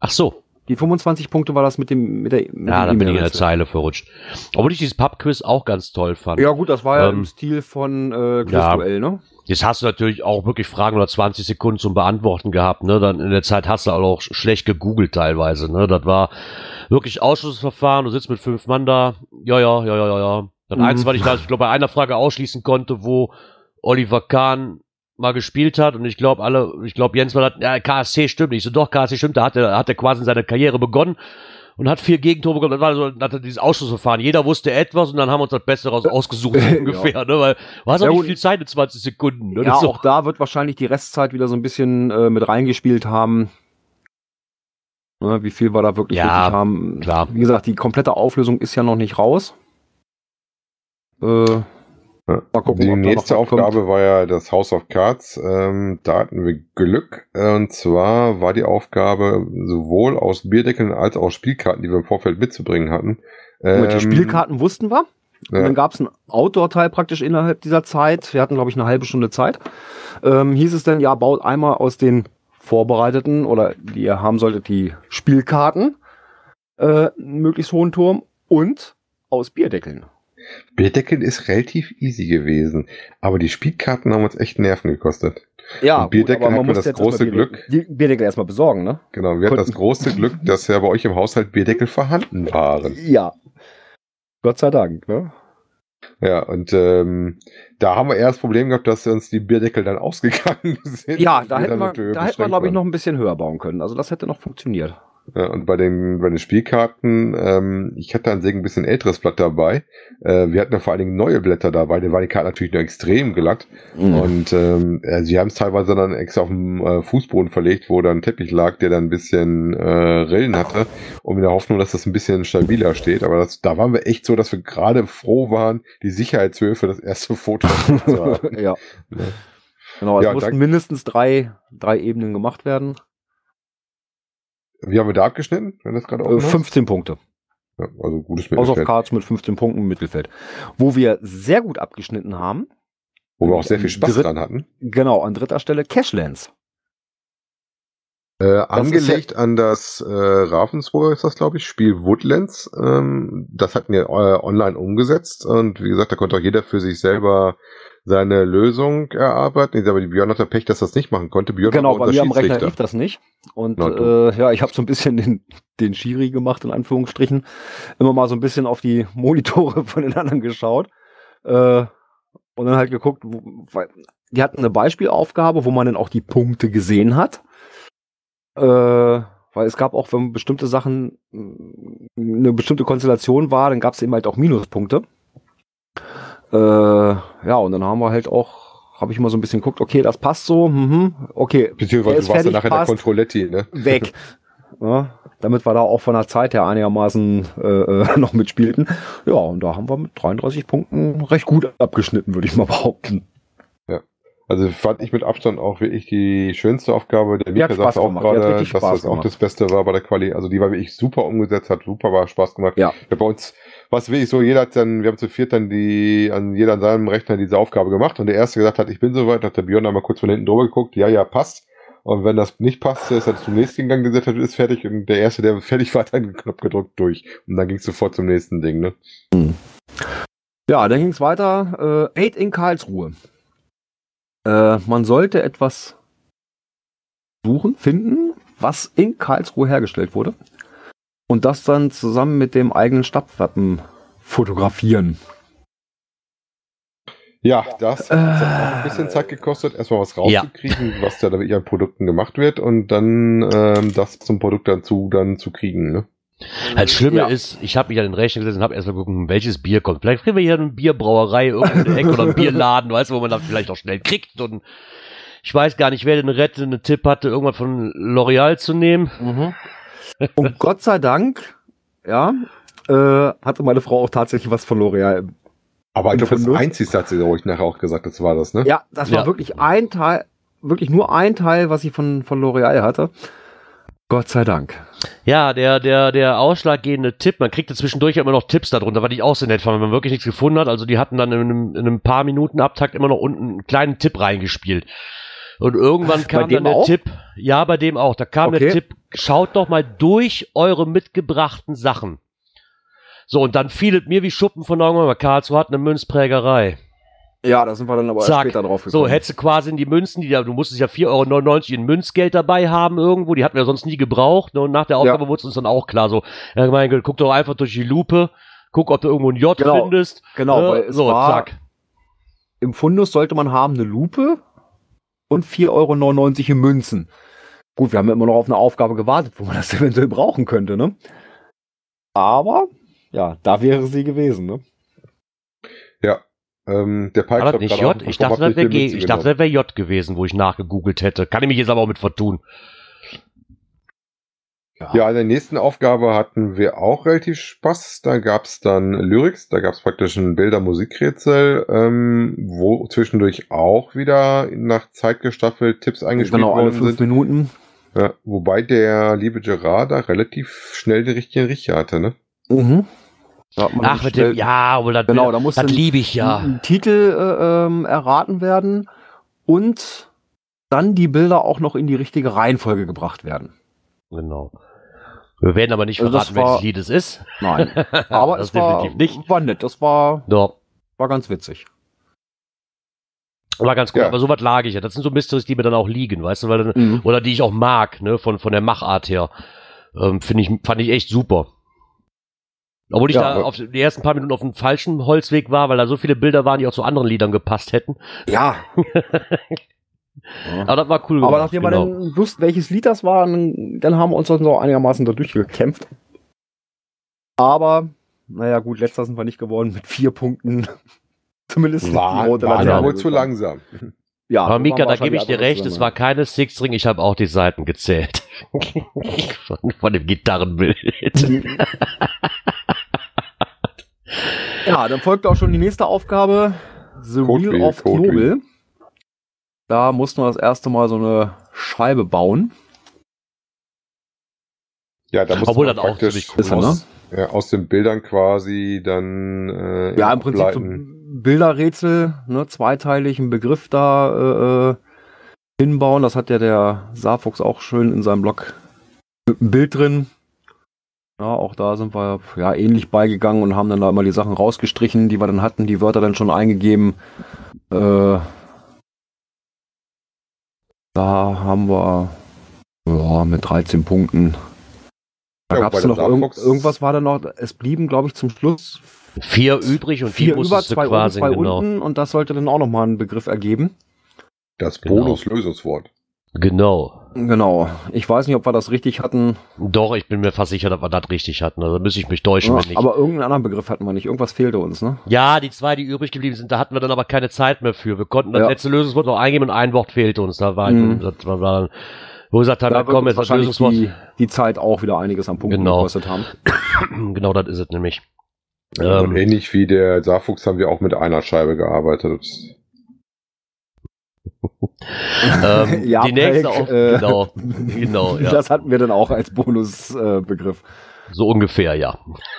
Ach so. Die 25 Punkte war das mit dem mit der mit Ja, dann bin ich in der. Zeile verrutscht. Obwohl ich dieses Pub-Quiz auch ganz toll fand. Ja gut, das war ja Ähm, im Stil von äh, ja. Quizduell, ne? Jetzt hast du natürlich auch wirklich Fragen oder 20 Sekunden zum Beantworten gehabt, ne? Dann in der Zeit hast du auch sch- schlecht gegoogelt teilweise, ne? Das war wirklich Ausschussverfahren, du sitzt mit fünf Mann da, ja, ja, ja, ja, ja, ja. Das Mhm. Einzige, was ich da, ich glaube, bei einer Frage ausschließen konnte, wo Oliver Kahn mal gespielt hat und ich glaube alle, ich glaube Jens war das, ja, KSC stimmt nicht, so doch, KSC stimmt, da hat er, hat er quasi seine Karriere begonnen und hat vier Gegentore bekommen, das war so, dann hatte dieses Ausschussverfahren, jeder wusste etwas und dann haben wir uns das Beste daraus ausgesucht, so *laughs* Ja. ungefähr, ne, weil du hast auch Ja, nicht gut. viel Zeit in 20 Sekunden, ne? Ja, Das ist auch da wird wahrscheinlich die Restzeit wieder so ein bisschen äh, mit reingespielt haben. Ne, wie viel wir da wirklich Ja, richtig haben. klar. Wie gesagt, die komplette Auflösung ist ja noch nicht raus. Äh, Ja. Mal gucken, die nächste kommt. Aufgabe war ja das House of Cards. Ähm, da hatten wir Glück. Äh, Und zwar war die Aufgabe sowohl aus Bierdeckeln als auch aus Spielkarten, die wir im Vorfeld mitzubringen hatten. Gut, die Ähm, Spielkarten wussten wir. Und ja. dann gab es einen Outdoor-Teil praktisch innerhalb dieser Zeit. Wir hatten, glaube ich, eine halbe Stunde Zeit. Ähm, hieß es dann, ja, baut einmal aus den vorbereiteten oder die ihr haben solltet, die Spielkarten, äh, einen möglichst hohen Turm und aus Bierdeckeln. Bierdeckeln ist relativ easy gewesen. Aber die Spielkarten haben uns echt Nerven gekostet. Ja, Und Bierdeckel aber man das große Bierdeckel- Die Bierdeckel erstmal besorgen, ne? Genau, wir hatten das große Glück, dass ja bei euch im Haushalt Bierdeckel vorhanden waren. Ja. Gott sei Dank, ne? Ja, und ähm, da haben wir eher das Problem gehabt, dass uns die Bierdeckel dann ausgegangen *laughs* sind. Ja, da hätten wir, da wir, beschränkt glaube ich, noch ein bisschen höher bauen können. Also das hätte noch funktioniert. Ja, und bei den, bei den Spielkarten, ähm, ich hatte ein bisschen älteres Blatt dabei. Äh, wir hatten ja vor allen Dingen neue Blätter dabei. Da waren die Karten natürlich nur extrem glatt. Mhm. Und ähm, äh, sie haben es teilweise dann extra auf dem äh, Fußboden verlegt, wo dann ein Teppich lag, der dann ein bisschen äh, Rillen hatte, um in der Hoffnung, dass das ein bisschen stabiler steht. Aber das, da waren wir echt so, dass wir gerade froh waren, die Sicherheitshöhe für das erste *laughs* Foto zu haben. *laughs* ja. Ja. Genau, es Ja, mussten mindestens drei, drei Ebenen gemacht werden. Wie haben wir da abgeschnitten, wenn das gerade Äh, offen ist? 15 Punkte. Ja, also gutes House of Mittelfeld. Cards mit 15 Punkten im Mittelfeld. Wo wir sehr gut abgeschnitten haben, Wo wir auch sehr viel Spaß Dritt- dran hatten. genau, an dritter Stelle Cashlands. Äh, angelegt an das äh, Ravensburger ist das, glaube ich, Spiel Woodlands. Ähm, das hatten wir äh, online umgesetzt und wie gesagt, da konnte auch jeder für sich selber seine Lösung erarbeiten. Aber die Björn hatte Pech, dass das nicht machen konnte. Björn Genau, bei mir am Rechner lief das nicht. Und Na, äh, ja, ich habe so ein bisschen den, den Schiri gemacht, in Anführungsstrichen. Immer mal so ein bisschen auf die Monitore von den anderen geschaut. Äh, und dann halt geguckt, wo, weil die hatten eine Beispielaufgabe, wo man dann auch die Punkte gesehen hat. Äh, weil es gab auch, wenn bestimmte Sachen mh, eine bestimmte Konstellation war, dann gab es eben halt auch Minuspunkte. Äh, ja, und dann haben wir halt auch, habe ich mal so ein bisschen geguckt, okay, das passt so, mhm, okay, Beziehungsweise Der du warst ja fertig, nachher der passt. Controletti, ne? weg. *laughs* ja, damit wir da auch von der Zeit her einigermaßen äh, äh, *laughs* noch mitspielten. Ja, und da haben wir mit 33 Punkten recht gut abgeschnitten, würde ich mal behaupten. Also fand ich mit Abstand auch wirklich die schönste Aufgabe. Der Mika sagte auch gemacht, gerade, dass das auch gemacht. das Beste war bei der Quali. Also die war wirklich super umgesetzt, hat super war Spaß gemacht. Ja. Ja, bei uns war es wirklich so, jeder hat dann, wir haben zu viert dann die, an jeder an seinem Rechner diese Aufgabe gemacht und der erste gesagt hat, ich bin soweit, hat der Björn einmal kurz von hinten drüber geguckt, ja, ja, passt. Und wenn das nicht passte, ist er zum nächsten gegangen, gesagt hat, ist fertig und der erste, der fertig war, hat einen Knopf gedrückt durch. Und dann ging es sofort zum nächsten Ding, ne? Ja, dann ging es weiter. Äh, Aid in Karlsruhe. Äh, man sollte etwas suchen, finden, was in Karlsruhe hergestellt wurde. Und das dann zusammen mit dem eigenen Stadtwappen fotografieren. Ja, das hat Äh. ein bisschen Zeit gekostet, erstmal was rauszukriegen, was da wirklich an Produkten gemacht wird und dann ähm, das zum Produkt dazu dann zu kriegen, ne? Das Schlimme Ja. ist, ich habe mich an den Rechner gesetzt und habe erstmal geguckt, welches Bier kommt. Vielleicht kriegen wir hier eine Bierbrauerei irgendwo in der Ecke oder einen Bierladen, weißt du, wo man das vielleicht auch schnell kriegt. Und ich weiß gar nicht, wer den rettenden Tipp hatte, irgendwas von L'Oreal zu nehmen. Und Gott sei Dank, ja, äh, hatte meine Frau auch tatsächlich was von L'Oreal. Aber ich glaube, das? Einzige hat sie, glaube ich, nachher auch gesagt, das war das, ne? Ja, das war Ja. wirklich ein Teil, wirklich nur ein Teil, was ich von, von L'Oreal hatte. Gott sei Dank. Ja, der, der, der ausschlaggebende Tipp, man kriegte zwischendurch immer noch Tipps darunter, was ich auch so nett fand, wenn man wirklich nichts gefunden hat. Also die hatten dann in einem, in einem paar Minuten Abtakt immer noch unten einen kleinen Tipp reingespielt. Und irgendwann kam dann der auch? Tipp, ja, bei dem auch, da kam der Okay. Tipp, schaut doch mal durch eure mitgebrachten Sachen. So, und dann fiel es mir wie Schuppen von Augen, weil Karlsruhe hat eine Münzprägerei. Ja, da sind wir dann aber Zack. später drauf gekommen. So, hättest du quasi in die Münzen, die da, du musstest ja 4,99 Euro in Münzgeld dabei haben irgendwo, die hatten wir sonst nie gebraucht. Ne? Und nach der Aufgabe Ja. wurde es uns dann auch klar, so, ja, mein Gott, guck doch einfach durch die Lupe, guck, ob du irgendwo ein J Genau. findest. Genau, Ne? weil es so, war, zack. im Fundus sollte man haben eine Lupe und 4,99 Euro in Münzen. Gut, wir haben ja immer noch auf eine Aufgabe gewartet, wo man das *laughs* eventuell brauchen könnte, ne? Aber, ja, da wäre sie gewesen, ne? Ja. Ähm, der Pike War das schreibt nicht J? Ich dachte, das wäre G. Ich dachte, das wäre J gewesen, wo ich nachgegoogelt hätte. Kann ich mich jetzt aber auch mit vertun. Ja, in der nächsten Aufgabe hatten wir auch relativ Spaß. Da gab's dann Lyrics, da gab's praktisch ein Bilder-Musikrätsel, ähm, wo zwischendurch auch wieder nach Zeit gestaffelt Tipps eingespielt Genau, alle worden fünf sind. Minuten. Ja, wobei der liebe Gerard da relativ schnell den richtigen Richter hatte, ne? Mhm. Da hat man Ach, mit dem, ja, aber das, Genau, da muss das dann liebe ich ja. ein Titel äh, ähm, erraten werden und dann die Bilder auch noch in die richtige Reihenfolge gebracht werden. Genau. Wir werden aber nicht Also verraten, welches war- Lied es ist. Nein, aber *laughs* das es war, nicht. war nett, das war, Doch. war ganz witzig. War ganz gut, Ja. aber sowas lag ich ja. Das sind so Mysteries, die mir dann auch liegen, weißt du, weil dann, Mhm. oder die ich auch mag, ne, von, von der Machart her. Ähm, Finde ich, fand ich echt super. Obwohl ich Ja, da auf die ersten paar Minuten auf dem falschen Holzweg war, weil da so viele Bilder waren, die auch zu anderen Liedern gepasst hätten. Ja. *laughs* Aber das war cool Aber gemacht, nachdem wir genau. dann wussten, welches Lied das war, dann, haben wir uns dann so einigermaßen da durchgekämpft. Aber, naja, gut, letzter sind wir nicht geworden mit vier Punkten. *laughs* Zumindest War, rote war ja wohl zu langsam. Ja, Aber wir Mika, da gebe ich dir recht, es war keine Six-String, ich habe auch die Seiten gezählt. *laughs* von, von dem Gitarrenbild. Ja, dann folgte auch schon die nächste Aufgabe. The Code Wheel of Knobel. Da mussten wir das erste Mal so eine Scheibe bauen. Ja, da muss Obwohl man auch praktisch ziemlich cool ist, ne? aus, ja, aus den Bildern quasi dann äh, Ja, im Prinzip so ein Bilderrätsel, ne, zweiteilig, einen Begriff da äh, hinbauen. Das hat ja der Saarfuchs auch schön in seinem Blog mit einem Bild drin. Ja, auch da sind wir ja ähnlich beigegangen und haben dann da immer die Sachen rausgestrichen, die wir dann hatten, die Wörter dann schon eingegeben. Äh, da haben wir ja, mit 13 Punkten. Da Ja, gab es noch Saarfuchs- irgendwas war da noch. Es blieben, glaube ich, zum Schluss Vier übrig und die vier über, zwei oben, quasi, zwei genau. unten und das sollte dann auch nochmal einen Begriff ergeben. Das Genau. Bonus-Lösungswort. Genau. Genau. Ich weiß nicht, ob wir das richtig hatten, Doch, ich bin mir fast sicher, dass wir das richtig hatten. Also da müsste ich mich täuschen, ja, wenn nicht. aber irgendeinen anderen Begriff hatten wir nicht. Irgendwas fehlte uns, ne? ja, die zwei, die übrig geblieben sind, da hatten wir dann aber keine Zeit mehr für. Wir konnten das Ja. letzte Lösungswort noch eingeben und ein Wort fehlte uns. Da war, Mhm. das war dann, wo wir gesagt haben, Da ja, komm, jetzt das wahrscheinlich Lösungswort. die, die Zeit auch wieder einiges an Punkten Genau. gekostet haben. *clears throat* genau, das ist es nämlich. Ja, und Ähm, ähnlich wie der Saarfuchs haben wir auch mit einer Scheibe gearbeitet. *laughs* Ähm, Ja, die nächste auf, äh, genau, genau, ja. Das hatten wir dann auch als Bonusbegriff. Äh. So ungefähr, ja. *laughs*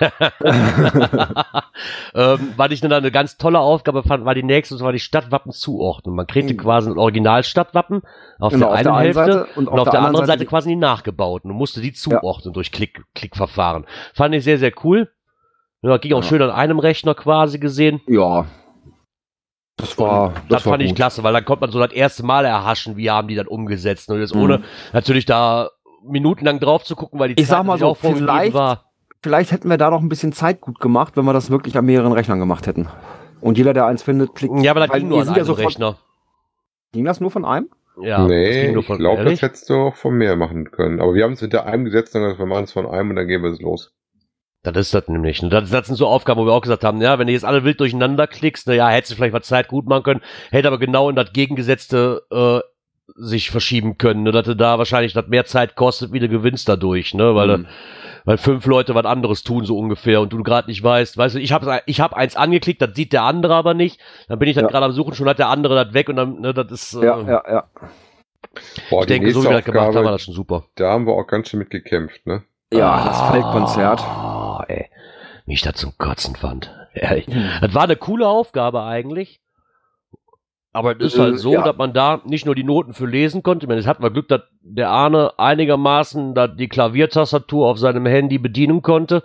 ähm, was ich dann eine ganz tolle Aufgabe fand, war die nächste, und zwar die Stadtwappen zuordnen. Man kriegte Mhm. quasi ein Originalstadtwappen auf Genau, der einen Hälfte und und auf, der, anderen Seite, die- quasi die nachgebauten und musste die zuordnen durch Klick, Klickverfahren. Fand ich sehr, sehr cool. Ja, ging auch Ja. schön an einem Rechner quasi gesehen. Ja. Das war, das, das, war fand ich gut. klasse, weil dann konnte man so das erste Mal erhaschen, wie haben die das umgesetzt. Und jetzt Mhm. ohne natürlich da minutenlang drauf zu gucken, weil die Ich sag mal so, auch vielleicht- war. Vielleicht hätten wir da noch ein bisschen Zeit gut gemacht, wenn wir das wirklich an mehreren Rechnern gemacht hätten. Und jeder, der eins findet, klickt. Ja, aber das weil ging nur an sind ja einem sofort- Rechner. Ging das nur von einem? Ja, das nee, ich von glaube, das hättest du auch von mehr machen können. Aber wir haben es hinter einem gesetzt, dann gesagt, wir machen es von einem und dann gehen wir es los. Das ist das nämlich. Und das, das sind so Aufgaben, wo wir auch gesagt haben, ja, wenn du jetzt alle wild durcheinander klickst, na ja, hättest du vielleicht was Zeit gut machen können, hätte aber genau in das Gegengesetzte äh, sich verschieben können, ne, dass du da wahrscheinlich das mehr Zeit kostet, wie du gewinnst dadurch, ne, weil, Mhm. weil fünf Leute was anderes tun, so ungefähr, und du gerade nicht weißt, weißt du, ich habe ich hab eins angeklickt, das sieht der andere aber nicht, dann bin ich das Ja. gerade am Suchen, schon hat der andere das weg und dann, ne, das ist, äh, Ja, ja, ja. Boah, ich denke, so wie wir das gemacht haben, war das schon super. da haben wir auch ganz schön mit gekämpft, ne? Ja, das Feldkonzert. Ah, ey, wie ich das zum Kotzen fand. Ehrlich. Das war eine coole Aufgabe eigentlich. Aber es ist Äh, halt so, ja. dass man da nicht nur die Noten für lesen konnte. Ich meine, es hatten wir Glück, dass der Arne einigermaßen da die Klaviertastatur auf seinem Handy bedienen konnte.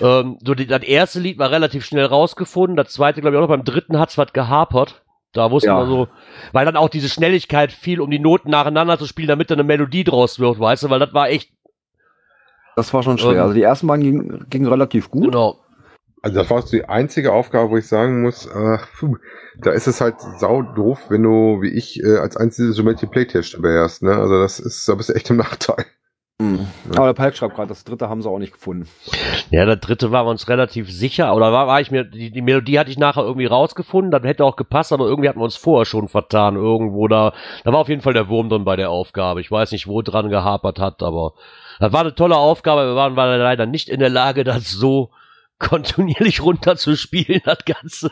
ähm, so die, das erste Lied war relativ schnell rausgefunden. Das zweite, glaube ich, auch noch beim dritten hat's was gehapert. Da wussten Ja. wir so, weil dann auch diese Schnelligkeit fiel, um die Noten nacheinander zu spielen, damit da eine Melodie draus wird, weißt du, weil das war echt, Das war schon schwer. Ähm, Also die ersten beiden gingen, gingen relativ gut. genau, Also das war so die einzige Aufgabe, wo ich sagen muss, ach, puh, da ist es halt sau doof, wenn du, wie ich, äh, als einziges Instrument die Playtest beherrschst, ne? Also das ist, da bist du echt im Nachteil. Mhm. Aber der Palk schreibt gerade, das dritte haben sie auch nicht gefunden. Ja, der dritte waren wir uns relativ sicher, oder war, war ich mir, die, die Melodie hatte ich nachher irgendwie rausgefunden, das hätte auch gepasst, aber irgendwie hatten wir uns vorher schon vertan, irgendwo da, da war auf jeden Fall der Wurm drin bei der Aufgabe. Ich weiß nicht, wo dran gehapert hat, aber das war eine tolle Aufgabe, wir waren waren leider nicht in der Lage, das so *laughs* kontinuierlich runterzuspielen, das Ganze.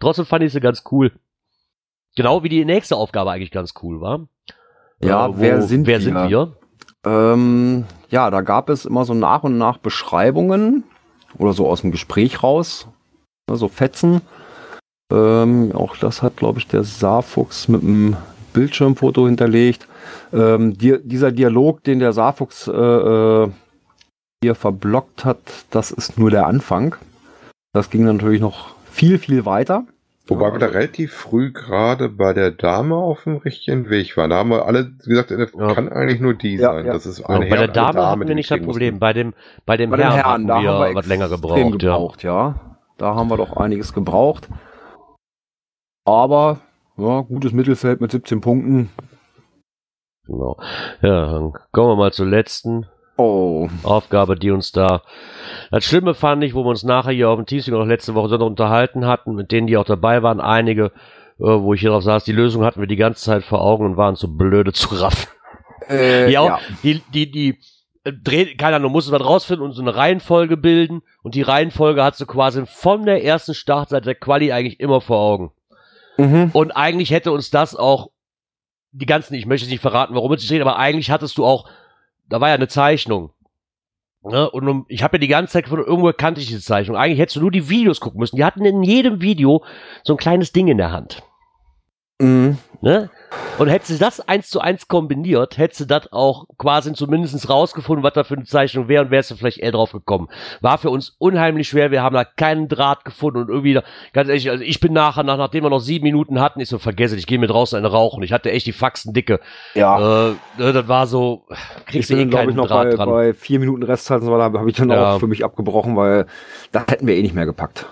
Trotzdem fand ich sie ganz cool. Genau wie die nächste Aufgabe eigentlich ganz cool war. Ja, Äh, wer sind wer wir? sind wir? Ähm, ja, da gab es immer so nach und nach Beschreibungen oder so aus dem Gespräch raus, ne, so Fetzen. Ähm, auch das hat, glaube ich, der Saarfuchs mit einem Bildschirmfoto hinterlegt. Ähm, die, dieser Dialog, den der Saarfuchs äh, äh, hier verblockt hat, das ist nur der Anfang. Das ging natürlich noch viel, viel weiter. Wobei wir da relativ früh gerade bei der Dame auf dem richtigen Weg waren. Da haben wir alle gesagt, das Ja. kann eigentlich nur die Ja, sein. ja. Das ist eine bei der Herren- Dame hatten wir nicht das Problem. mussten. Bei dem, bei dem Bei Herrn, hatten haben wir wir was länger gebraucht. Ja. gebraucht, ja. Da haben wir doch einiges gebraucht. Aber, ja, gutes Mittelfeld mit 17 Punkten. Genau. Ja, dann kommen wir mal zur letzten Oh, Aufgabe, die uns da. Das Schlimme fand ich, wo wir uns nachher hier auf dem Teamspeak noch letzte Woche Sonntag unterhalten hatten, mit denen, die auch dabei waren, einige, äh, wo ich hier drauf saß, die Lösung hatten wir die ganze Zeit vor Augen und waren zu blöde zu raffen. äh, Ja, ja. die, die, die, äh, dreh, keine Ahnung, musst du was rausfinden und so eine Reihenfolge bilden und die Reihenfolge hast du quasi von der ersten Startseite der Quali eigentlich immer vor Augen. Mhm. Und eigentlich hätte uns das auch die ganzen, ich möchte jetzt nicht verraten, warum es steht, aber eigentlich hattest du auch, da war ja eine Zeichnung. Ne? Und ich habe ja die ganze Zeit von irgendwo kannte ich diese Zeichnung. Eigentlich hättest du nur die Videos gucken müssen. Die hatten in jedem Video so ein kleines Ding in der Hand. Mhm. Ne? Und hättest du das eins zu eins kombiniert, hättest du das auch quasi zumindest rausgefunden, was da für eine Zeichnung wäre und wärst du vielleicht eher drauf gekommen. War für uns unheimlich schwer, wir haben da keinen Draht gefunden und irgendwie, da, ganz ehrlich, also ich bin nachher, nach, nachdem wir noch sieben Minuten hatten, ich so, vergesse, ich gehe mir draußen eine rauchen. Ich hatte echt die Faxen dicke. Ja. Äh, ne, das war so, ich kriegst du eh glaube ich, keinen noch Draht bei, dran. bei vier Minuten Restzeit, und so weiter, habe ich dann Ja. auch für mich abgebrochen, weil das hätten wir eh nicht mehr gepackt.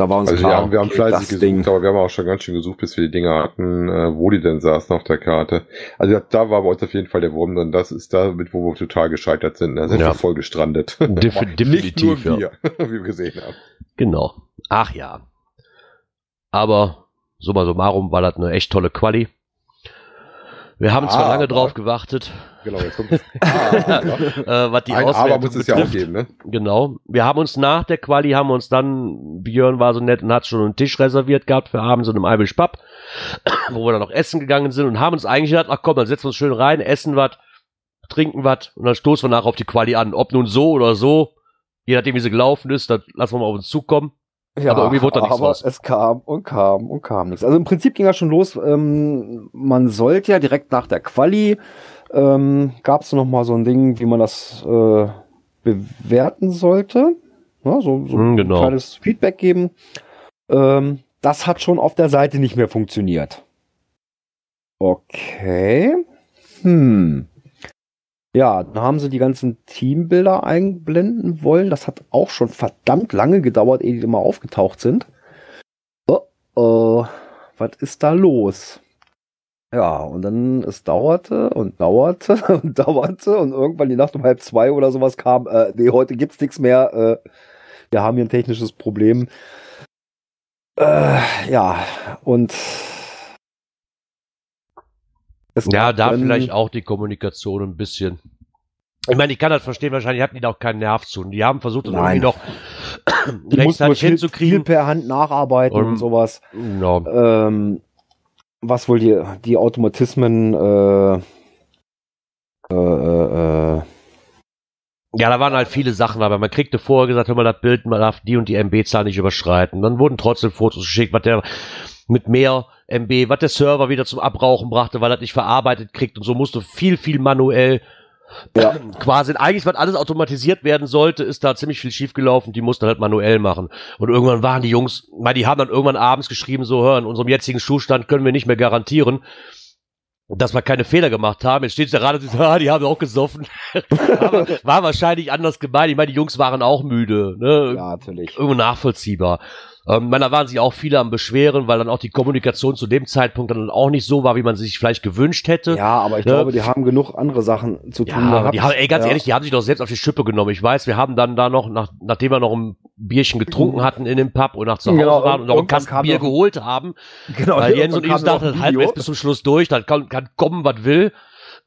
Da war uns Also klar, wir haben, wir haben fleißig das gesucht, Ding. aber wir haben auch schon ganz schön gesucht, bis wir die Dinger hatten, äh, wo die denn saßen auf der Karte. Also da- war bei uns auf jeden Fall der Wurm drin. Das ist damit, wo wir total gescheitert sind. Da sind Ja. wir voll gestrandet. *laughs* Defi- Aber Nicht nur definitiv, ja. wir, *laughs* wie wir gesehen haben. Genau. Ach ja. Aber summa summarum war das eine echt tolle Quali. Wir haben zwar Ah, lange aber- drauf gewartet, Genau, jetzt kommt *laughs* das. Ah, ja. äh, was die Ein Auswertung Aber muss es ja auch geben, ne? Genau. Wir haben uns nach der Quali, haben wir uns dann, Björn war so nett und hat schon einen Tisch reserviert gehabt für abends in einem Irish Pub, *clears throat* wo wir dann noch essen gegangen sind und haben uns eigentlich gedacht, ach komm, dann setzen wir uns schön rein, essen was, trinken was und dann stoßen wir nachher auf die Quali an. Ob nun so oder so, je nachdem wie sie gelaufen ist, dann lassen wir mal auf uns zukommen. Ja, aber irgendwie wurde da nichts aber raus. es kam und kam und kam nichts. Also im Prinzip ging das schon los. Ähm, man sollte ja direkt nach der Quali ähm, gab es noch mal so ein Ding, wie man das äh, bewerten sollte. Ja, so so ein genau. kleines Feedback geben. Ähm, das hat schon auf der Seite nicht mehr funktioniert. Okay. Hm. Ja, dann haben sie die ganzen Teambilder einblenden wollen. Das hat auch schon verdammt lange gedauert, ehe die mal aufgetaucht sind. Oh, oh, was ist da los? Ja, und dann es dauerte und dauerte *laughs* und dauerte und irgendwann die Nacht um halb zwei oder sowas kam, äh, nee, heute gibt's nichts mehr, äh, wir haben hier ein technisches Problem. Äh, ja, und es Ja, da vielleicht auch die Kommunikation ein bisschen. Ich meine, ich kann das verstehen, wahrscheinlich hatten die da auch keinen Nerv zu. Und die haben versucht, das irgendwie noch nur rechtzeitig viel, viel hinzukriegen. per Hand nacharbeiten Und- und sowas. Ja. ähm, was wohl die, die Automatismen äh, äh, äh, ja, da waren halt viele Sachen, aber man kriegte vorher gesagt, hör mal, das Bild, man darf die und die MB-Zahl nicht überschreiten. Dann wurden trotzdem Fotos geschickt, was der mit mehr MB, was der Server wieder zum Abrauchen brachte, weil er nicht verarbeitet kriegt und so musste viel, viel manuell Ja. *clears throat* quasi, eigentlich, was alles automatisiert werden sollte, ist da ziemlich viel schiefgelaufen, die mussten halt manuell machen. Und irgendwann waren die Jungs, weil die haben dann irgendwann abends geschrieben, so, hör, in unserem jetzigen Zustand können wir nicht mehr garantieren, dass wir keine Fehler gemacht haben. Jetzt steht da gerade, *laughs* ah, die haben auch gesoffen. *laughs* Aber war wahrscheinlich anders gemeint. Ich meine, die Jungs waren auch müde, ne? ja, natürlich. Irgendwo nachvollziehbar. Ähm, da waren sich auch viele am Beschweren, weil dann auch die Kommunikation zu dem Zeitpunkt dann auch nicht so war, wie man sich vielleicht gewünscht hätte. Ja, aber ich Ja. glaube, die haben genug andere Sachen zu tun Ja, gehabt. die haben, ey, ganz ja. ehrlich, die haben sich doch selbst auf die Schippe genommen. Ich weiß, wir haben dann da noch, nach, nachdem wir noch ein Bierchen getrunken hatten in dem Pub und nach zu Hause Genau, waren und noch ein Kasten Bier geholt haben, *laughs* Genau, weil Jens und ich dachten, halten wir jetzt bis zum Schluss durch, dann kann, kann kommen, was will.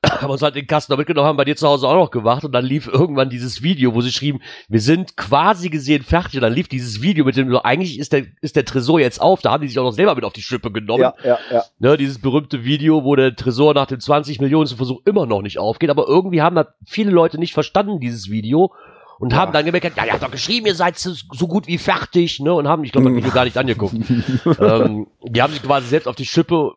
*clears throat* haben uns halt den Kasten noch mitgenommen, haben bei dir zu Hause auch noch gewacht und dann lief irgendwann dieses Video, wo sie schrieben, wir sind quasi gesehen fertig. Und dann lief dieses Video mit dem, so, eigentlich ist der, ist der Tresor jetzt auf, da haben die sich auch noch selber mit auf die Schippe genommen. Ja, ja, ja. Ne, dieses berühmte Video, wo der Tresor nach dem 20 Millionen Versuch immer noch nicht aufgeht, aber irgendwie haben das viele Leute nicht verstanden, dieses Video. Und Ja. haben dann gemerkt, ja, ihr habt doch geschrieben, ihr seid so gut wie fertig, ne? Und haben, ich glaube, das Video gar nicht angeguckt. *laughs* ähm, die haben sich quasi selbst auf die Schippe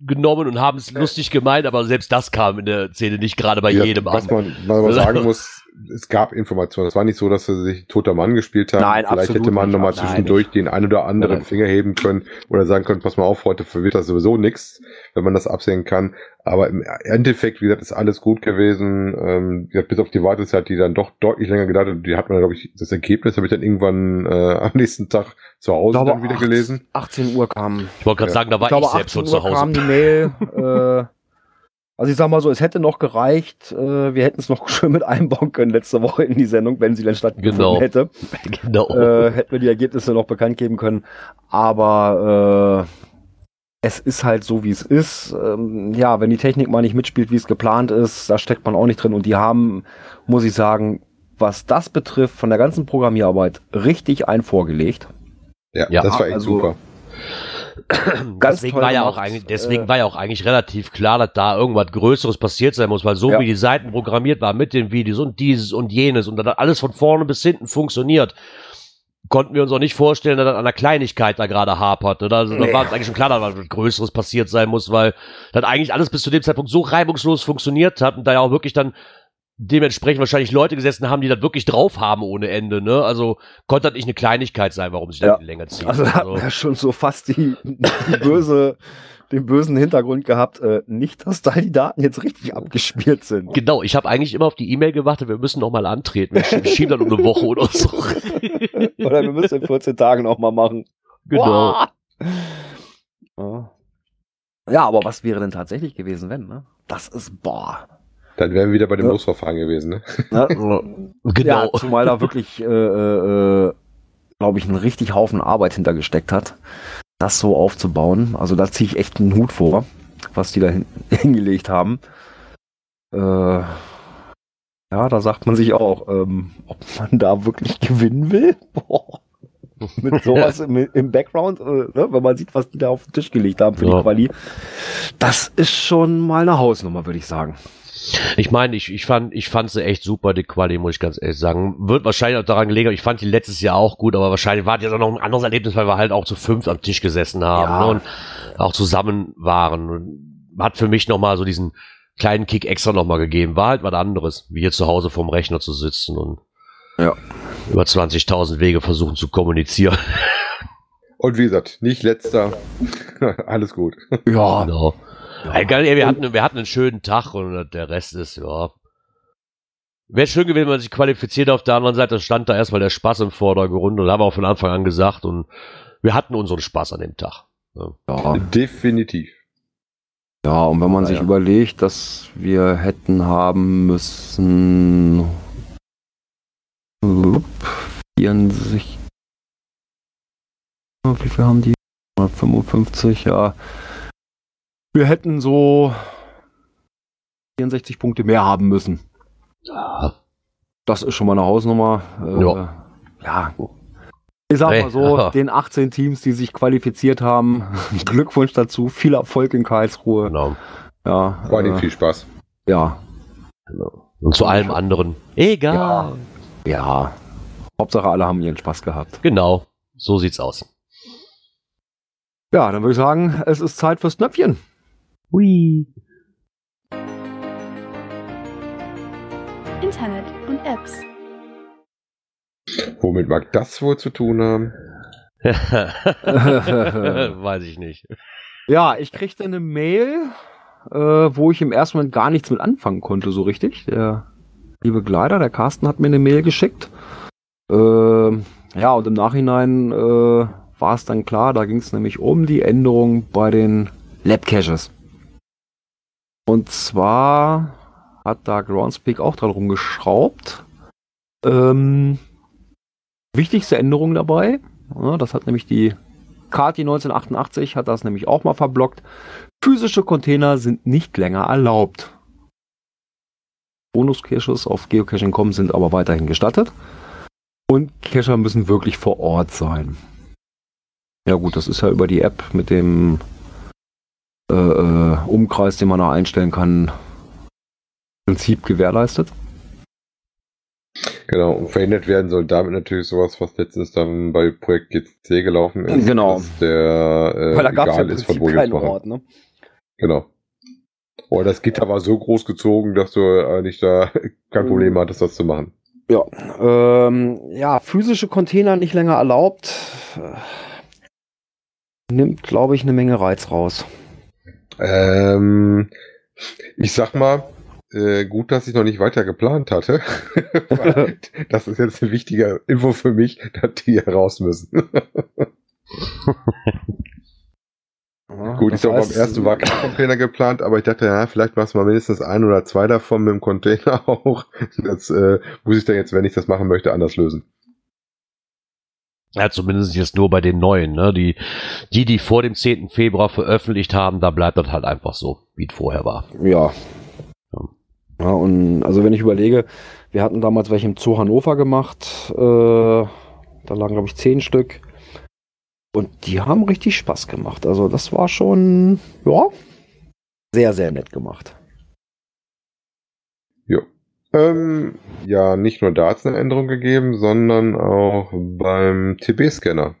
genommen und haben es lustig gemeint, aber selbst das kam in der Szene nicht gerade bei Ja, jedem was an. man, was man *laughs* sagen muss, es gab Informationen. Es war nicht so, dass sie sich toter Mann gespielt haben. Nein, Vielleicht hätte man nochmal Nein, zwischendurch den ein oder anderen Nein. Finger heben können oder sagen können, pass mal auf, heute wird das sowieso nichts, wenn man das absehen kann. Aber im Endeffekt, wie gesagt, ist alles gut gewesen. Ähm, gesagt, bis auf die Wartezeit, die dann doch deutlich länger gedauert hat. Die hat man, glaube ich, das Ergebnis habe ich dann irgendwann äh, *laughs* am nächsten Tag zu Hause glaube, dann wieder acht- gelesen. 18 Uhr kam Ich wollte gerade Ja. sagen, da war ich glaube, ich selbst 18 schon Uhr zu Hause. kam die Mail. äh, also ich sag mal so, es hätte noch gereicht. Äh, wir hätten es noch *laughs* schön mit einbauen können letzte Woche in die Sendung, wenn sie dann stattgefunden Genau. hätte. *laughs* genau. Äh, hätten wir die Ergebnisse noch bekannt geben können. Aber äh, es ist halt so, wie es ist. Ähm, ja, wenn die Technik mal nicht mitspielt, wie es geplant ist, da steckt man auch nicht drin. Und die haben, muss ich sagen, was das betrifft, von der ganzen Programmierarbeit richtig ein vorgelegt. Ja, Ja, das war echt also- super. Deswegen war ja auch eigentlich, deswegen Äh, war ja auch eigentlich relativ klar, dass da irgendwas Größeres passiert sein muss, weil so Ja. wie die Seiten programmiert waren mit den Videos und dieses und jenes und dann hat alles von vorne bis hinten funktioniert, konnten wir uns auch nicht vorstellen, dass das an der Kleinigkeit da gerade hapert. Oder? Also, Da Nee. war es eigentlich schon klar, dass was Größeres passiert sein muss, weil das eigentlich alles bis zu dem Zeitpunkt so reibungslos funktioniert hat und da ja auch wirklich dann dementsprechend wahrscheinlich Leute gesessen haben, die das wirklich drauf haben ohne Ende. Ne? Also konnte das nicht eine Kleinigkeit sein, warum sich Ja. das länger zieht. Also da hat man ja schon so fast die, die böse, den bösen Hintergrund gehabt, äh, nicht, dass da die Daten jetzt richtig abgespielt sind. Genau, ich habe eigentlich immer auf die E-Mail gewartet, wir müssen noch mal antreten. Wir schieben, dann um eine Woche oder so. *laughs* Oder wir müssen in 14 Tagen noch mal machen. genau. Boah. Ja, aber was wäre denn tatsächlich gewesen, wenn, ne? Das ist, boah. Dann wären wir wieder bei dem Ja. Losverfahren gewesen. Ne? Ne? *laughs* Genau. Ja, zumal da wirklich, äh, äh, glaube ich, ein richtig Haufen Arbeit hintergesteckt hat, das so aufzubauen. Also da ziehe ich echt einen Hut vor, was die da hin *laughs* hingelegt haben. Äh, ja, da sagt man sich auch, ähm, ob man da wirklich gewinnen will. *laughs* Boah. Mit sowas im, im Background, äh, ne? wenn man sieht, was die da auf den Tisch gelegt haben für Ja. die Quali. Das ist schon mal eine Hausnummer, würde ich sagen. Ich meine, ich, ich fand ich fand sie echt super, die Quali, muss ich ganz ehrlich sagen. Wird wahrscheinlich auch daran gelegen, ich fand die letztes Jahr auch gut, aber wahrscheinlich war das auch noch ein anderes Erlebnis, weil wir halt auch zu fünf am Tisch gesessen haben Ja. ne, und auch zusammen waren. Und hat für mich nochmal so diesen kleinen Kick extra nochmal gegeben. War halt was anderes, wie hier zu Hause vorm Rechner zu sitzen und Ja. Über 20.000 Wege versuchen zu kommunizieren. *laughs* Und wie gesagt, nicht letzter. *laughs* Alles gut. Ja, Genau. ja. Ey, wir, hatten, wir hatten einen schönen Tag und der Rest ist, ja. Wäre schön gewesen, wenn man sich qualifiziert. Auf der anderen Seite stand da erstmal der Spaß im Vordergrund und haben wir auch von Anfang an gesagt und wir hatten unseren Spaß an dem Tag. ja. Definitiv. Ja, und wenn man Ja, sich ja. überlegt, dass wir hätten haben müssen 64 wie viel haben die? 55, ja. Wir hätten so 64 Punkte mehr haben müssen. Ja. Das ist schon mal eine Hausnummer. Äh, Ja. ja. Ich sag mal so, den 18 Teams, die sich qualifiziert haben, *laughs* Glückwunsch dazu, viel Erfolg in Karlsruhe. Genau. Ja, Vor allem äh, viel Spaß. ja, genau. Und zu allem anderen. Egal. ja. Hauptsache alle haben ihren Spaß gehabt. Genau. So sieht's aus. Ja, dann würde ich sagen, es ist Zeit fürs Knöpfchen. Hui. Internet und Apps. Womit mag das wohl zu tun haben? *laughs* Weiß ich nicht. Ja, ich kriegte eine Mail, äh, wo ich im ersten Moment gar nichts mit anfangen konnte, so richtig. Der liebe Gleiter, der Carsten, hat mir eine Mail geschickt. Ähm, ja, und im Nachhinein äh, war es dann klar, da ging es nämlich um die Änderung bei den Lab Caches. Und zwar hat da Groundspeak auch dran rumgeschraubt. Ähm, wichtigste Änderung dabei, ja, das hat nämlich die Kati 1988 hat das nämlich auch mal verblockt. Physische Container sind nicht länger erlaubt. Bonus-Caches auf Geocaching.com sind aber weiterhin gestattet. Und Cacher müssen wirklich vor Ort sein. Ja gut, das ist ja über die App mit dem äh, äh, Umkreis, den man da einstellen kann, im Prinzip gewährleistet. Genau, und verhindert werden soll damit natürlich sowas, was letztens dann bei Projekt GC gelaufen ist. Genau. Dass der äh, Weil da gab es ja ist, von wo keinen. Ort, ne? Genau. Oh, das Gitter war so groß gezogen, dass du eigentlich da *laughs* kein Problem hattest, das zu machen. Ja, ähm, ja, physische Container nicht länger erlaubt. Nimmt, glaube ich, eine Menge Reiz raus. Ähm, ich sag mal, äh, gut, dass ich noch nicht weiter geplant hatte. *laughs* *laughs* das ist jetzt eine wichtige Info für mich, dass die hier raus müssen. Ja, Gut, ich glaube, beim ersten war kein *laughs* Container geplant, aber ich dachte, ja, vielleicht machst du mal mindestens ein oder zwei davon mit dem Container *laughs* auch. Das äh, muss ich dann jetzt, wenn ich das machen möchte, anders lösen. Ja, zumindest jetzt nur bei den neuen, ne? Die, die, die vor dem 10. Februar veröffentlicht haben, da bleibt das halt einfach so, wie es vorher war. Ja. Ja. Ja, und also wenn ich überlege, wir hatten damals welche im Zoo Hannover gemacht, äh, da lagen, glaube ich, zehn Stück. Und die haben richtig Spaß gemacht. Also das war schon, ja, sehr, sehr nett gemacht. Jo. Ähm, ja, nicht nur da hat es eine Änderung gegeben, sondern auch beim TB-Scanner.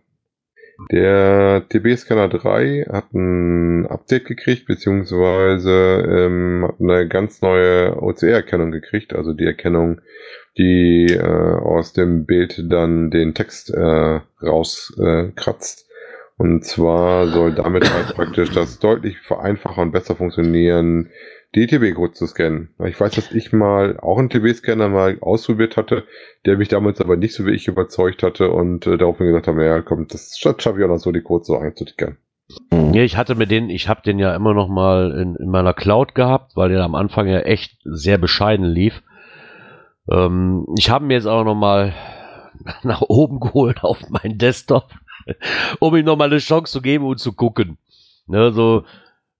Der TB-Scanner 3 hat ein Update gekriegt, beziehungsweise ähm, hat eine ganz neue OCR-Erkennung gekriegt, also die Erkennung, die äh, aus dem Bild dann den Text äh, rauskratzt. Und zwar soll damit halt praktisch das deutlich vereinfacher und besser funktionieren, die TB-Codes zu scannen. Ich weiß, dass ich mal auch einen TB-Scanner mal ausprobiert hatte, der mich damals aber nicht so wie ich überzeugt hatte und äh, daraufhin gesagt habe, ja komm, das schaffe ich auch noch so, die Codes so einzutickern. Ja, ich hatte mir den, ich habe den ja immer noch mal in, in meiner Cloud gehabt, weil der am Anfang ja echt sehr bescheiden lief. Ähm, ich habe mir jetzt auch noch mal *laughs* nach oben geholt auf meinen Desktop, *laughs* um ihm noch mal eine Chance zu geben und zu gucken. Ne, so,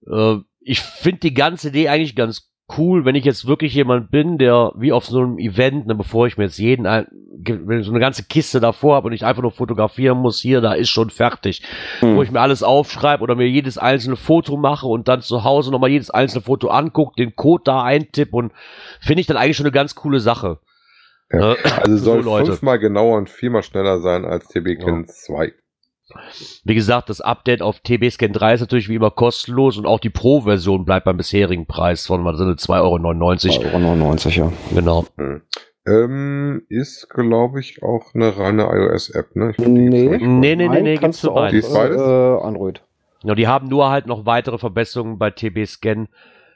äh, ich finde die ganze Idee eigentlich ganz cool, wenn ich jetzt wirklich jemand bin, der wie auf so einem Event, ne, bevor ich mir jetzt jeden, wenn ich so eine ganze Kiste davor habe und ich einfach nur fotografieren muss, hier, da ist schon fertig, Hm. wo ich mir alles aufschreibe oder mir jedes einzelne Foto mache und dann zu Hause nochmal jedes einzelne Foto angucke, den Code da eintippe und finde ich dann eigentlich schon eine ganz coole Sache. Ja. Ne? Also *laughs* So, soll Leute. fünfmal genauer und viermal schneller sein als TB-Ken 2. Wie gesagt, das Update auf TB Scan 3 ist natürlich wie immer kostenlos und auch die Pro-Version bleibt beim bisherigen Preis von, was sind das, 2,99 Euro. 2,99 Euro, ja. Genau. Ähm, ist, glaube ich, auch eine reine iOS-App, ne? Ich glaub, Nee. Nee, nee, nee, Nein, nee, kannst gibt's du für auch beides. Ist beides? äh, Android. Ja, die haben nur halt noch weitere Verbesserungen bei TB Scan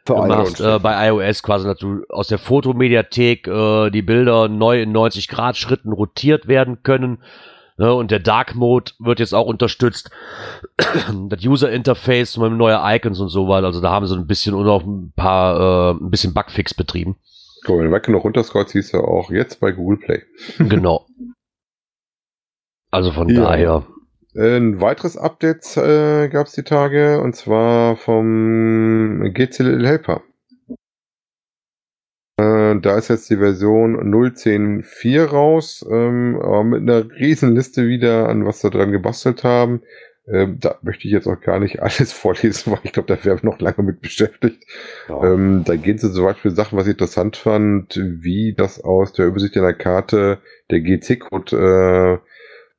Für gemacht, äh, bei iOS quasi, dass du aus der Fotomediathek äh, die Bilder neu in 90 Grad Schritten rotiert werden können. Ne, und der Dark Mode wird jetzt auch unterstützt. *clears throat* das User Interface mit neue Icons und so weiter. Also da haben sie ein bisschen und auch ein paar, äh, ein bisschen Bugfix betrieben. Mal, wenn du weiter noch runterscrollst, siehst du auch jetzt bei Google Play. *laughs* genau. Also von Ja. daher. Ein weiteres Update äh, gab es die Tage, und zwar vom GCL Helper. Äh, da ist jetzt die Version 0.10.4 raus, ähm, aber mit einer riesen Liste wieder, an was sie dran gebastelt haben. Ähm, da möchte ich jetzt auch gar nicht *laughs* alles vorlesen, weil ich glaube, da wir noch lange mit beschäftigt. Ja. Ähm, da gehen sie zum Beispiel Sachen, was ich interessant fand, wie das aus der Übersicht einer Karte der GC-Code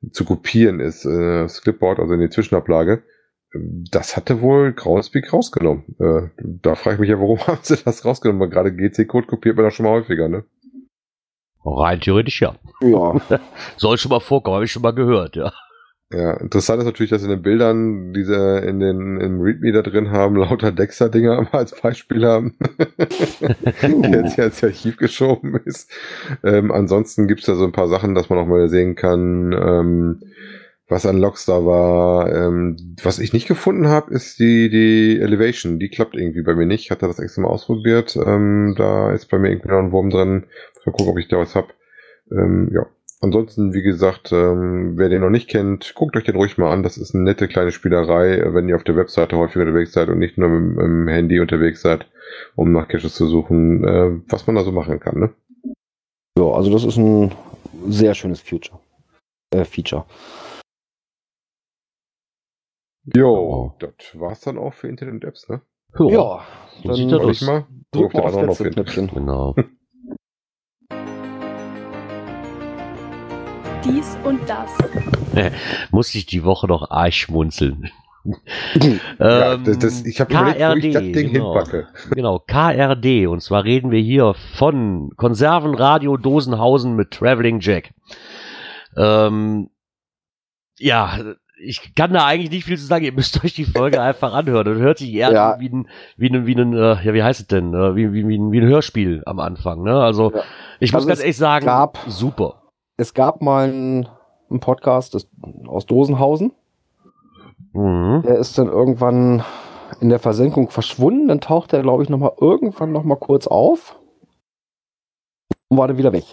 äh, zu kopieren ist, äh, das Clipboard, also in die Zwischenablage. Das hatte wohl Groundspeak rausgenommen. Äh, da frage ich mich ja, warum *laughs* haben sie das rausgenommen? Weil gerade GC-Code kopiert man doch schon mal häufiger, ne? Rein theoretisch ja. ja. *laughs* Soll schon mal vorkommen, habe ich schon mal gehört, ja. Ja, interessant ist natürlich, dass in den Bildern, die sie in den, im README da drin haben, lauter Dexter-Dinger *laughs* als Beispiel haben. der jetzt ins Archiv geschoben ist. Ähm, ansonsten gibt's da so ein paar Sachen, dass man auch mal sehen kann, ähm, was an Logs da war. Ähm, was ich nicht gefunden habe, ist die, die Elevation. Die klappt irgendwie bei mir nicht. Ich hatte das extra mal ausprobiert. Ähm, da ist bei mir irgendwie noch ein Wurm drin. Mal gucken, ob ich da was hab. Ähm, ja. Ansonsten, wie gesagt, ähm, wer den noch nicht kennt, guckt euch den ruhig mal an. Das ist eine nette kleine Spielerei, wenn ihr auf der Webseite häufig unterwegs seid und nicht nur mit dem Handy unterwegs seid, um nach Caches zu suchen, äh, was man da so machen kann. Ne? ja, also das ist ein sehr schönes Future. Äh, Feature. Jo, das war's dann auch für Internet und Apps, ne? Ja, so sieht das ich mal? drück mal Wo aufs wir da noch letzte? Knöpfchen. Genau. *laughs* Dies und das. *laughs* Musste ich die Woche noch arg schmunzeln. *laughs* Ja, Ähm, das, das, ich habe überlegt, wo ich das Ding genau. hinpacke. Genau, KRD. Und zwar reden wir hier von Konservenradio Dosenhausen mit Traveling Jack. Ähm, ja, ich kann da eigentlich nicht viel zu sagen. Ihr müsst euch die Folge *laughs* einfach anhören. Das hört sich eher Ja. an wie ein, wie ein, wie ein, äh, ja, wie heißt es denn? Äh, Wie, wie, wie, ein, wie ein Hörspiel am Anfang, ne? Also, Ja. ich muss Also ganz es ehrlich sagen, gab- super. Es gab mal einen, einen Podcast des, aus Dosenhausen. Mhm. Der ist dann irgendwann in der Versenkung verschwunden. Dann taucht er, glaube ich, noch mal irgendwann noch mal kurz auf und war dann wieder weg.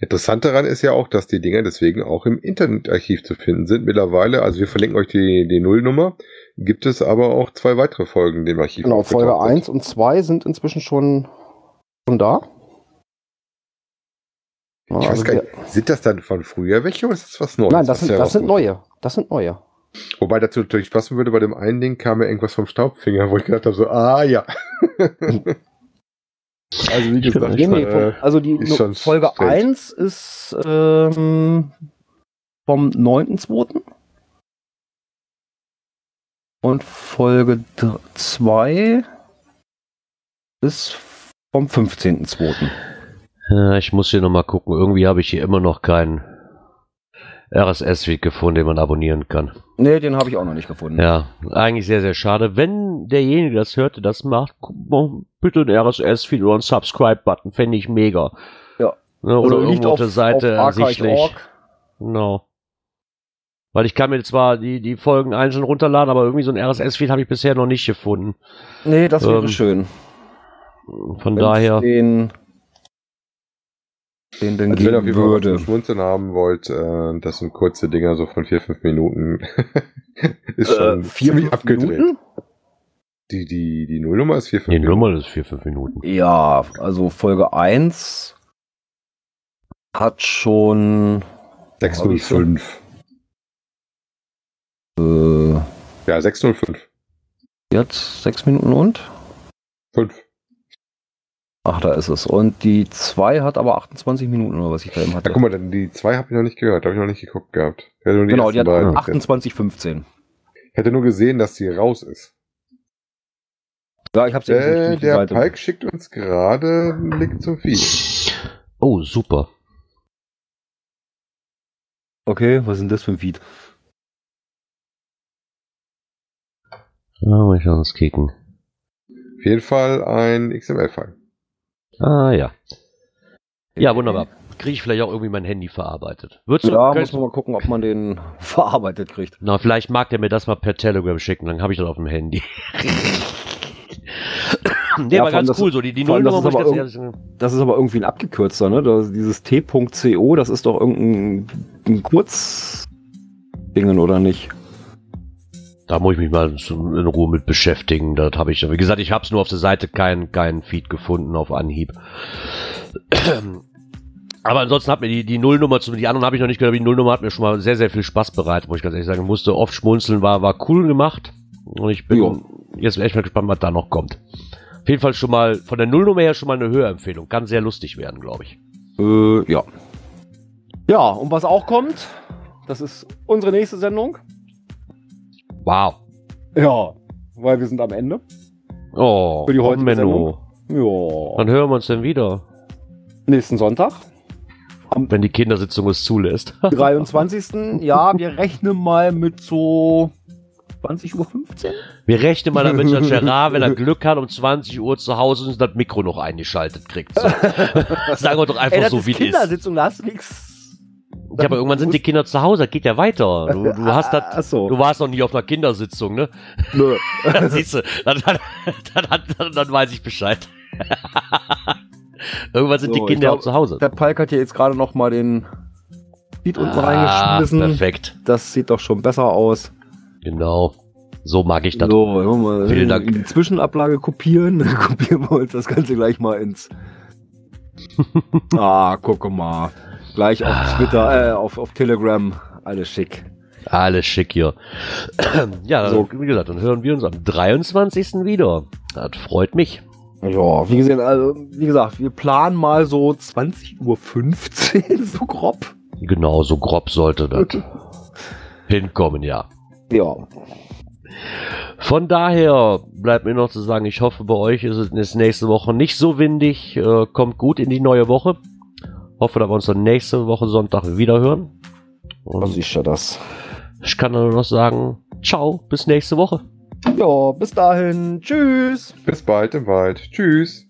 Interessant daran ist ja auch, dass die Dinger deswegen auch im Internetarchiv zu finden sind. Mittlerweile, also wir verlinken euch die, die Nullnummer, gibt es aber auch zwei weitere Folgen dem Archiv. Genau, Folge aufgetaucht sind. 1 und 2 sind inzwischen schon, schon da. Ich weiß also gar wir- nicht, sind das dann von früher welche oder ist das was Neues? Nein, das sind, das sind neue. Das sind neue. Wobei dazu natürlich passen würde, bei dem einen Ding kam ja irgendwas vom Staubfinger, wo ich gedacht habe, so, ah ja. *laughs* also wie gesagt, Nee, nee, äh, vom, also die ist schon Folge strange. 1 ist ähm, vom 9.2. Und Folge 2 ist vom 15.2. Ja, ich muss hier nochmal gucken. Irgendwie habe ich hier immer noch keinen RSS-Feed gefunden, den man abonnieren kann. Nee, den habe ich auch noch nicht gefunden. Ja, eigentlich sehr, sehr schade. Wenn derjenige das hört, der das macht, guck mal, bitte ein RSS-Feed oder ein Subscribe-Button, fände ich mega. Ja. Ne, oder Also irgendwo auf der Seite archive.org. Genau. Weil ich kann mir zwar die, die Folgen einzeln runterladen, aber irgendwie so ein RSS-Feed habe ich bisher noch nicht gefunden. Nee, das wäre Ähm, schön. Von Wenn's daher, Den, den, den Also wenn ihr auf geben jeden Fall würde. Schmunzeln haben wollt, äh, das sind kurze Dinger, so von vier, fünf Minuten. *laughs* ist schon Äh, vier, ziemlich fünf abgedreht. Minuten? Die, die, die Nullnummer ist vier, fünf die Minuten. Nummer ist 4-5 Minuten. Ja, also Folge 1 hat schon 605. äh, Ja, 605. jetzt sechs Minuten und? 5. Ach, da ist es. Und die 2 hat aber 28 Minuten oder was ich da eben Ja, hatte. guck mal, die zwei habe ich noch nicht gehört, habe ich noch nicht geguckt gehabt. Ich nur genau, die hat beiden. 28, 15. Ich hätte nur gesehen, dass sie raus ist. Ja, ich hab's eben Äh, die der Seite. Palk schickt uns gerade einen Link zum Feed. Oh, super. Okay, was ist denn das für ein Feed? Ah, mal schauen, uns kicken. Auf jeden Fall ein XML-File. Ah, ja. Ja, wunderbar. Kriege ich vielleicht auch irgendwie mein Handy verarbeitet. Würdest du, Ja, muss man mal gucken, ob man den *laughs* verarbeitet kriegt. na, vielleicht mag der mir das mal per Telegram schicken, dann habe ich das auf dem Handy. *laughs* nee, Ja, allem ganz das- cool, so die, die Nullnummer das ist ganz aber sagen. Das ist aber irgendwie ein abgekürzter, ne? Das, dieses T.co, das ist doch irgendein ein Kurzdingen, oder nicht? Da muss ich mich mal in Ruhe mit beschäftigen. Das habe ich, wie gesagt, ich habe es nur auf der Seite keinen keinen Feed gefunden auf Anhieb. *clears throat* Aber ansonsten hat mir die, die Nullnummer, zu, die anderen habe ich noch nicht gehört, aber die Nullnummer hat mir schon mal sehr, sehr viel Spaß bereitet, muss ich ganz ehrlich sagen. Musste oft schmunzeln, war, war cool gemacht. Und ich bin Ja. jetzt echt mal gespannt, was da noch kommt. Auf jeden Fall schon mal, von der Nullnummer her schon mal eine Hörempfehlung. Kann sehr lustig werden, glaube ich. Äh, ja. Ja, und was auch kommt, das ist unsere nächste Sendung. Wow. Ja, weil wir sind am Ende. Oh, Für die heutige Menno. Ja. Wann hören wir uns denn wieder? Nächsten Sonntag, Wenn die Kindersitzung es zulässt. *laughs* 23. ja, wir rechnen mal mit so 20.15 Uhr. Wir rechnen mal damit, dass Gerard, wenn er *laughs* Glück hat, um 20 Uhr zu Hause ist und das Mikro noch eingeschaltet kriegt. So. *laughs* Sagen wir doch einfach Ey, so, wie es ist. Kindersitzung, da hast du nichts. Ja, aber irgendwann sind die Kinder zu Hause, geht ja weiter. Du, *laughs* du hast das. So. Du warst noch nie auf einer Kindersitzung, ne? Nö. *laughs* Dann siehst du, dann, dann, dann, dann, weiß ich Bescheid. *laughs* Irgendwann sind So, die Kinder glaub, auch zu Hause. Der Palk hat hier jetzt gerade noch mal den Feed unten Ah, reingeschmissen. perfekt. Das sieht doch schon besser aus. Genau. So mag ich das. So, mal Vielen Dank. die Zwischenablage kopieren. Dann kopieren wir uns das Ganze gleich mal ins. ah, gucke mal. Gleich auf Ah. Twitter, äh, auf, auf Telegram. Alles schick. Alles schick hier. *clears throat* ja, So. wie gesagt, dann hören wir uns am 23. wieder. Das freut mich. Ja, wie gesagt, also, wie gesagt, wir planen mal so 20.15 Uhr, *laughs* so grob. Genau, so grob sollte das hinkommen, ja. Ja. Von daher bleibt mir noch zu sagen, ich hoffe, bei euch ist es nächste Woche nicht so windig. Äh, kommt gut in die neue Woche. Hoffe, dass wir uns dann nächste Woche Sonntag wieder hören. Was ist ja das? Ich kann nur noch sagen, ciao, bis nächste Woche. Ja, bis dahin. Tschüss. Bis bald im Wald. Tschüss.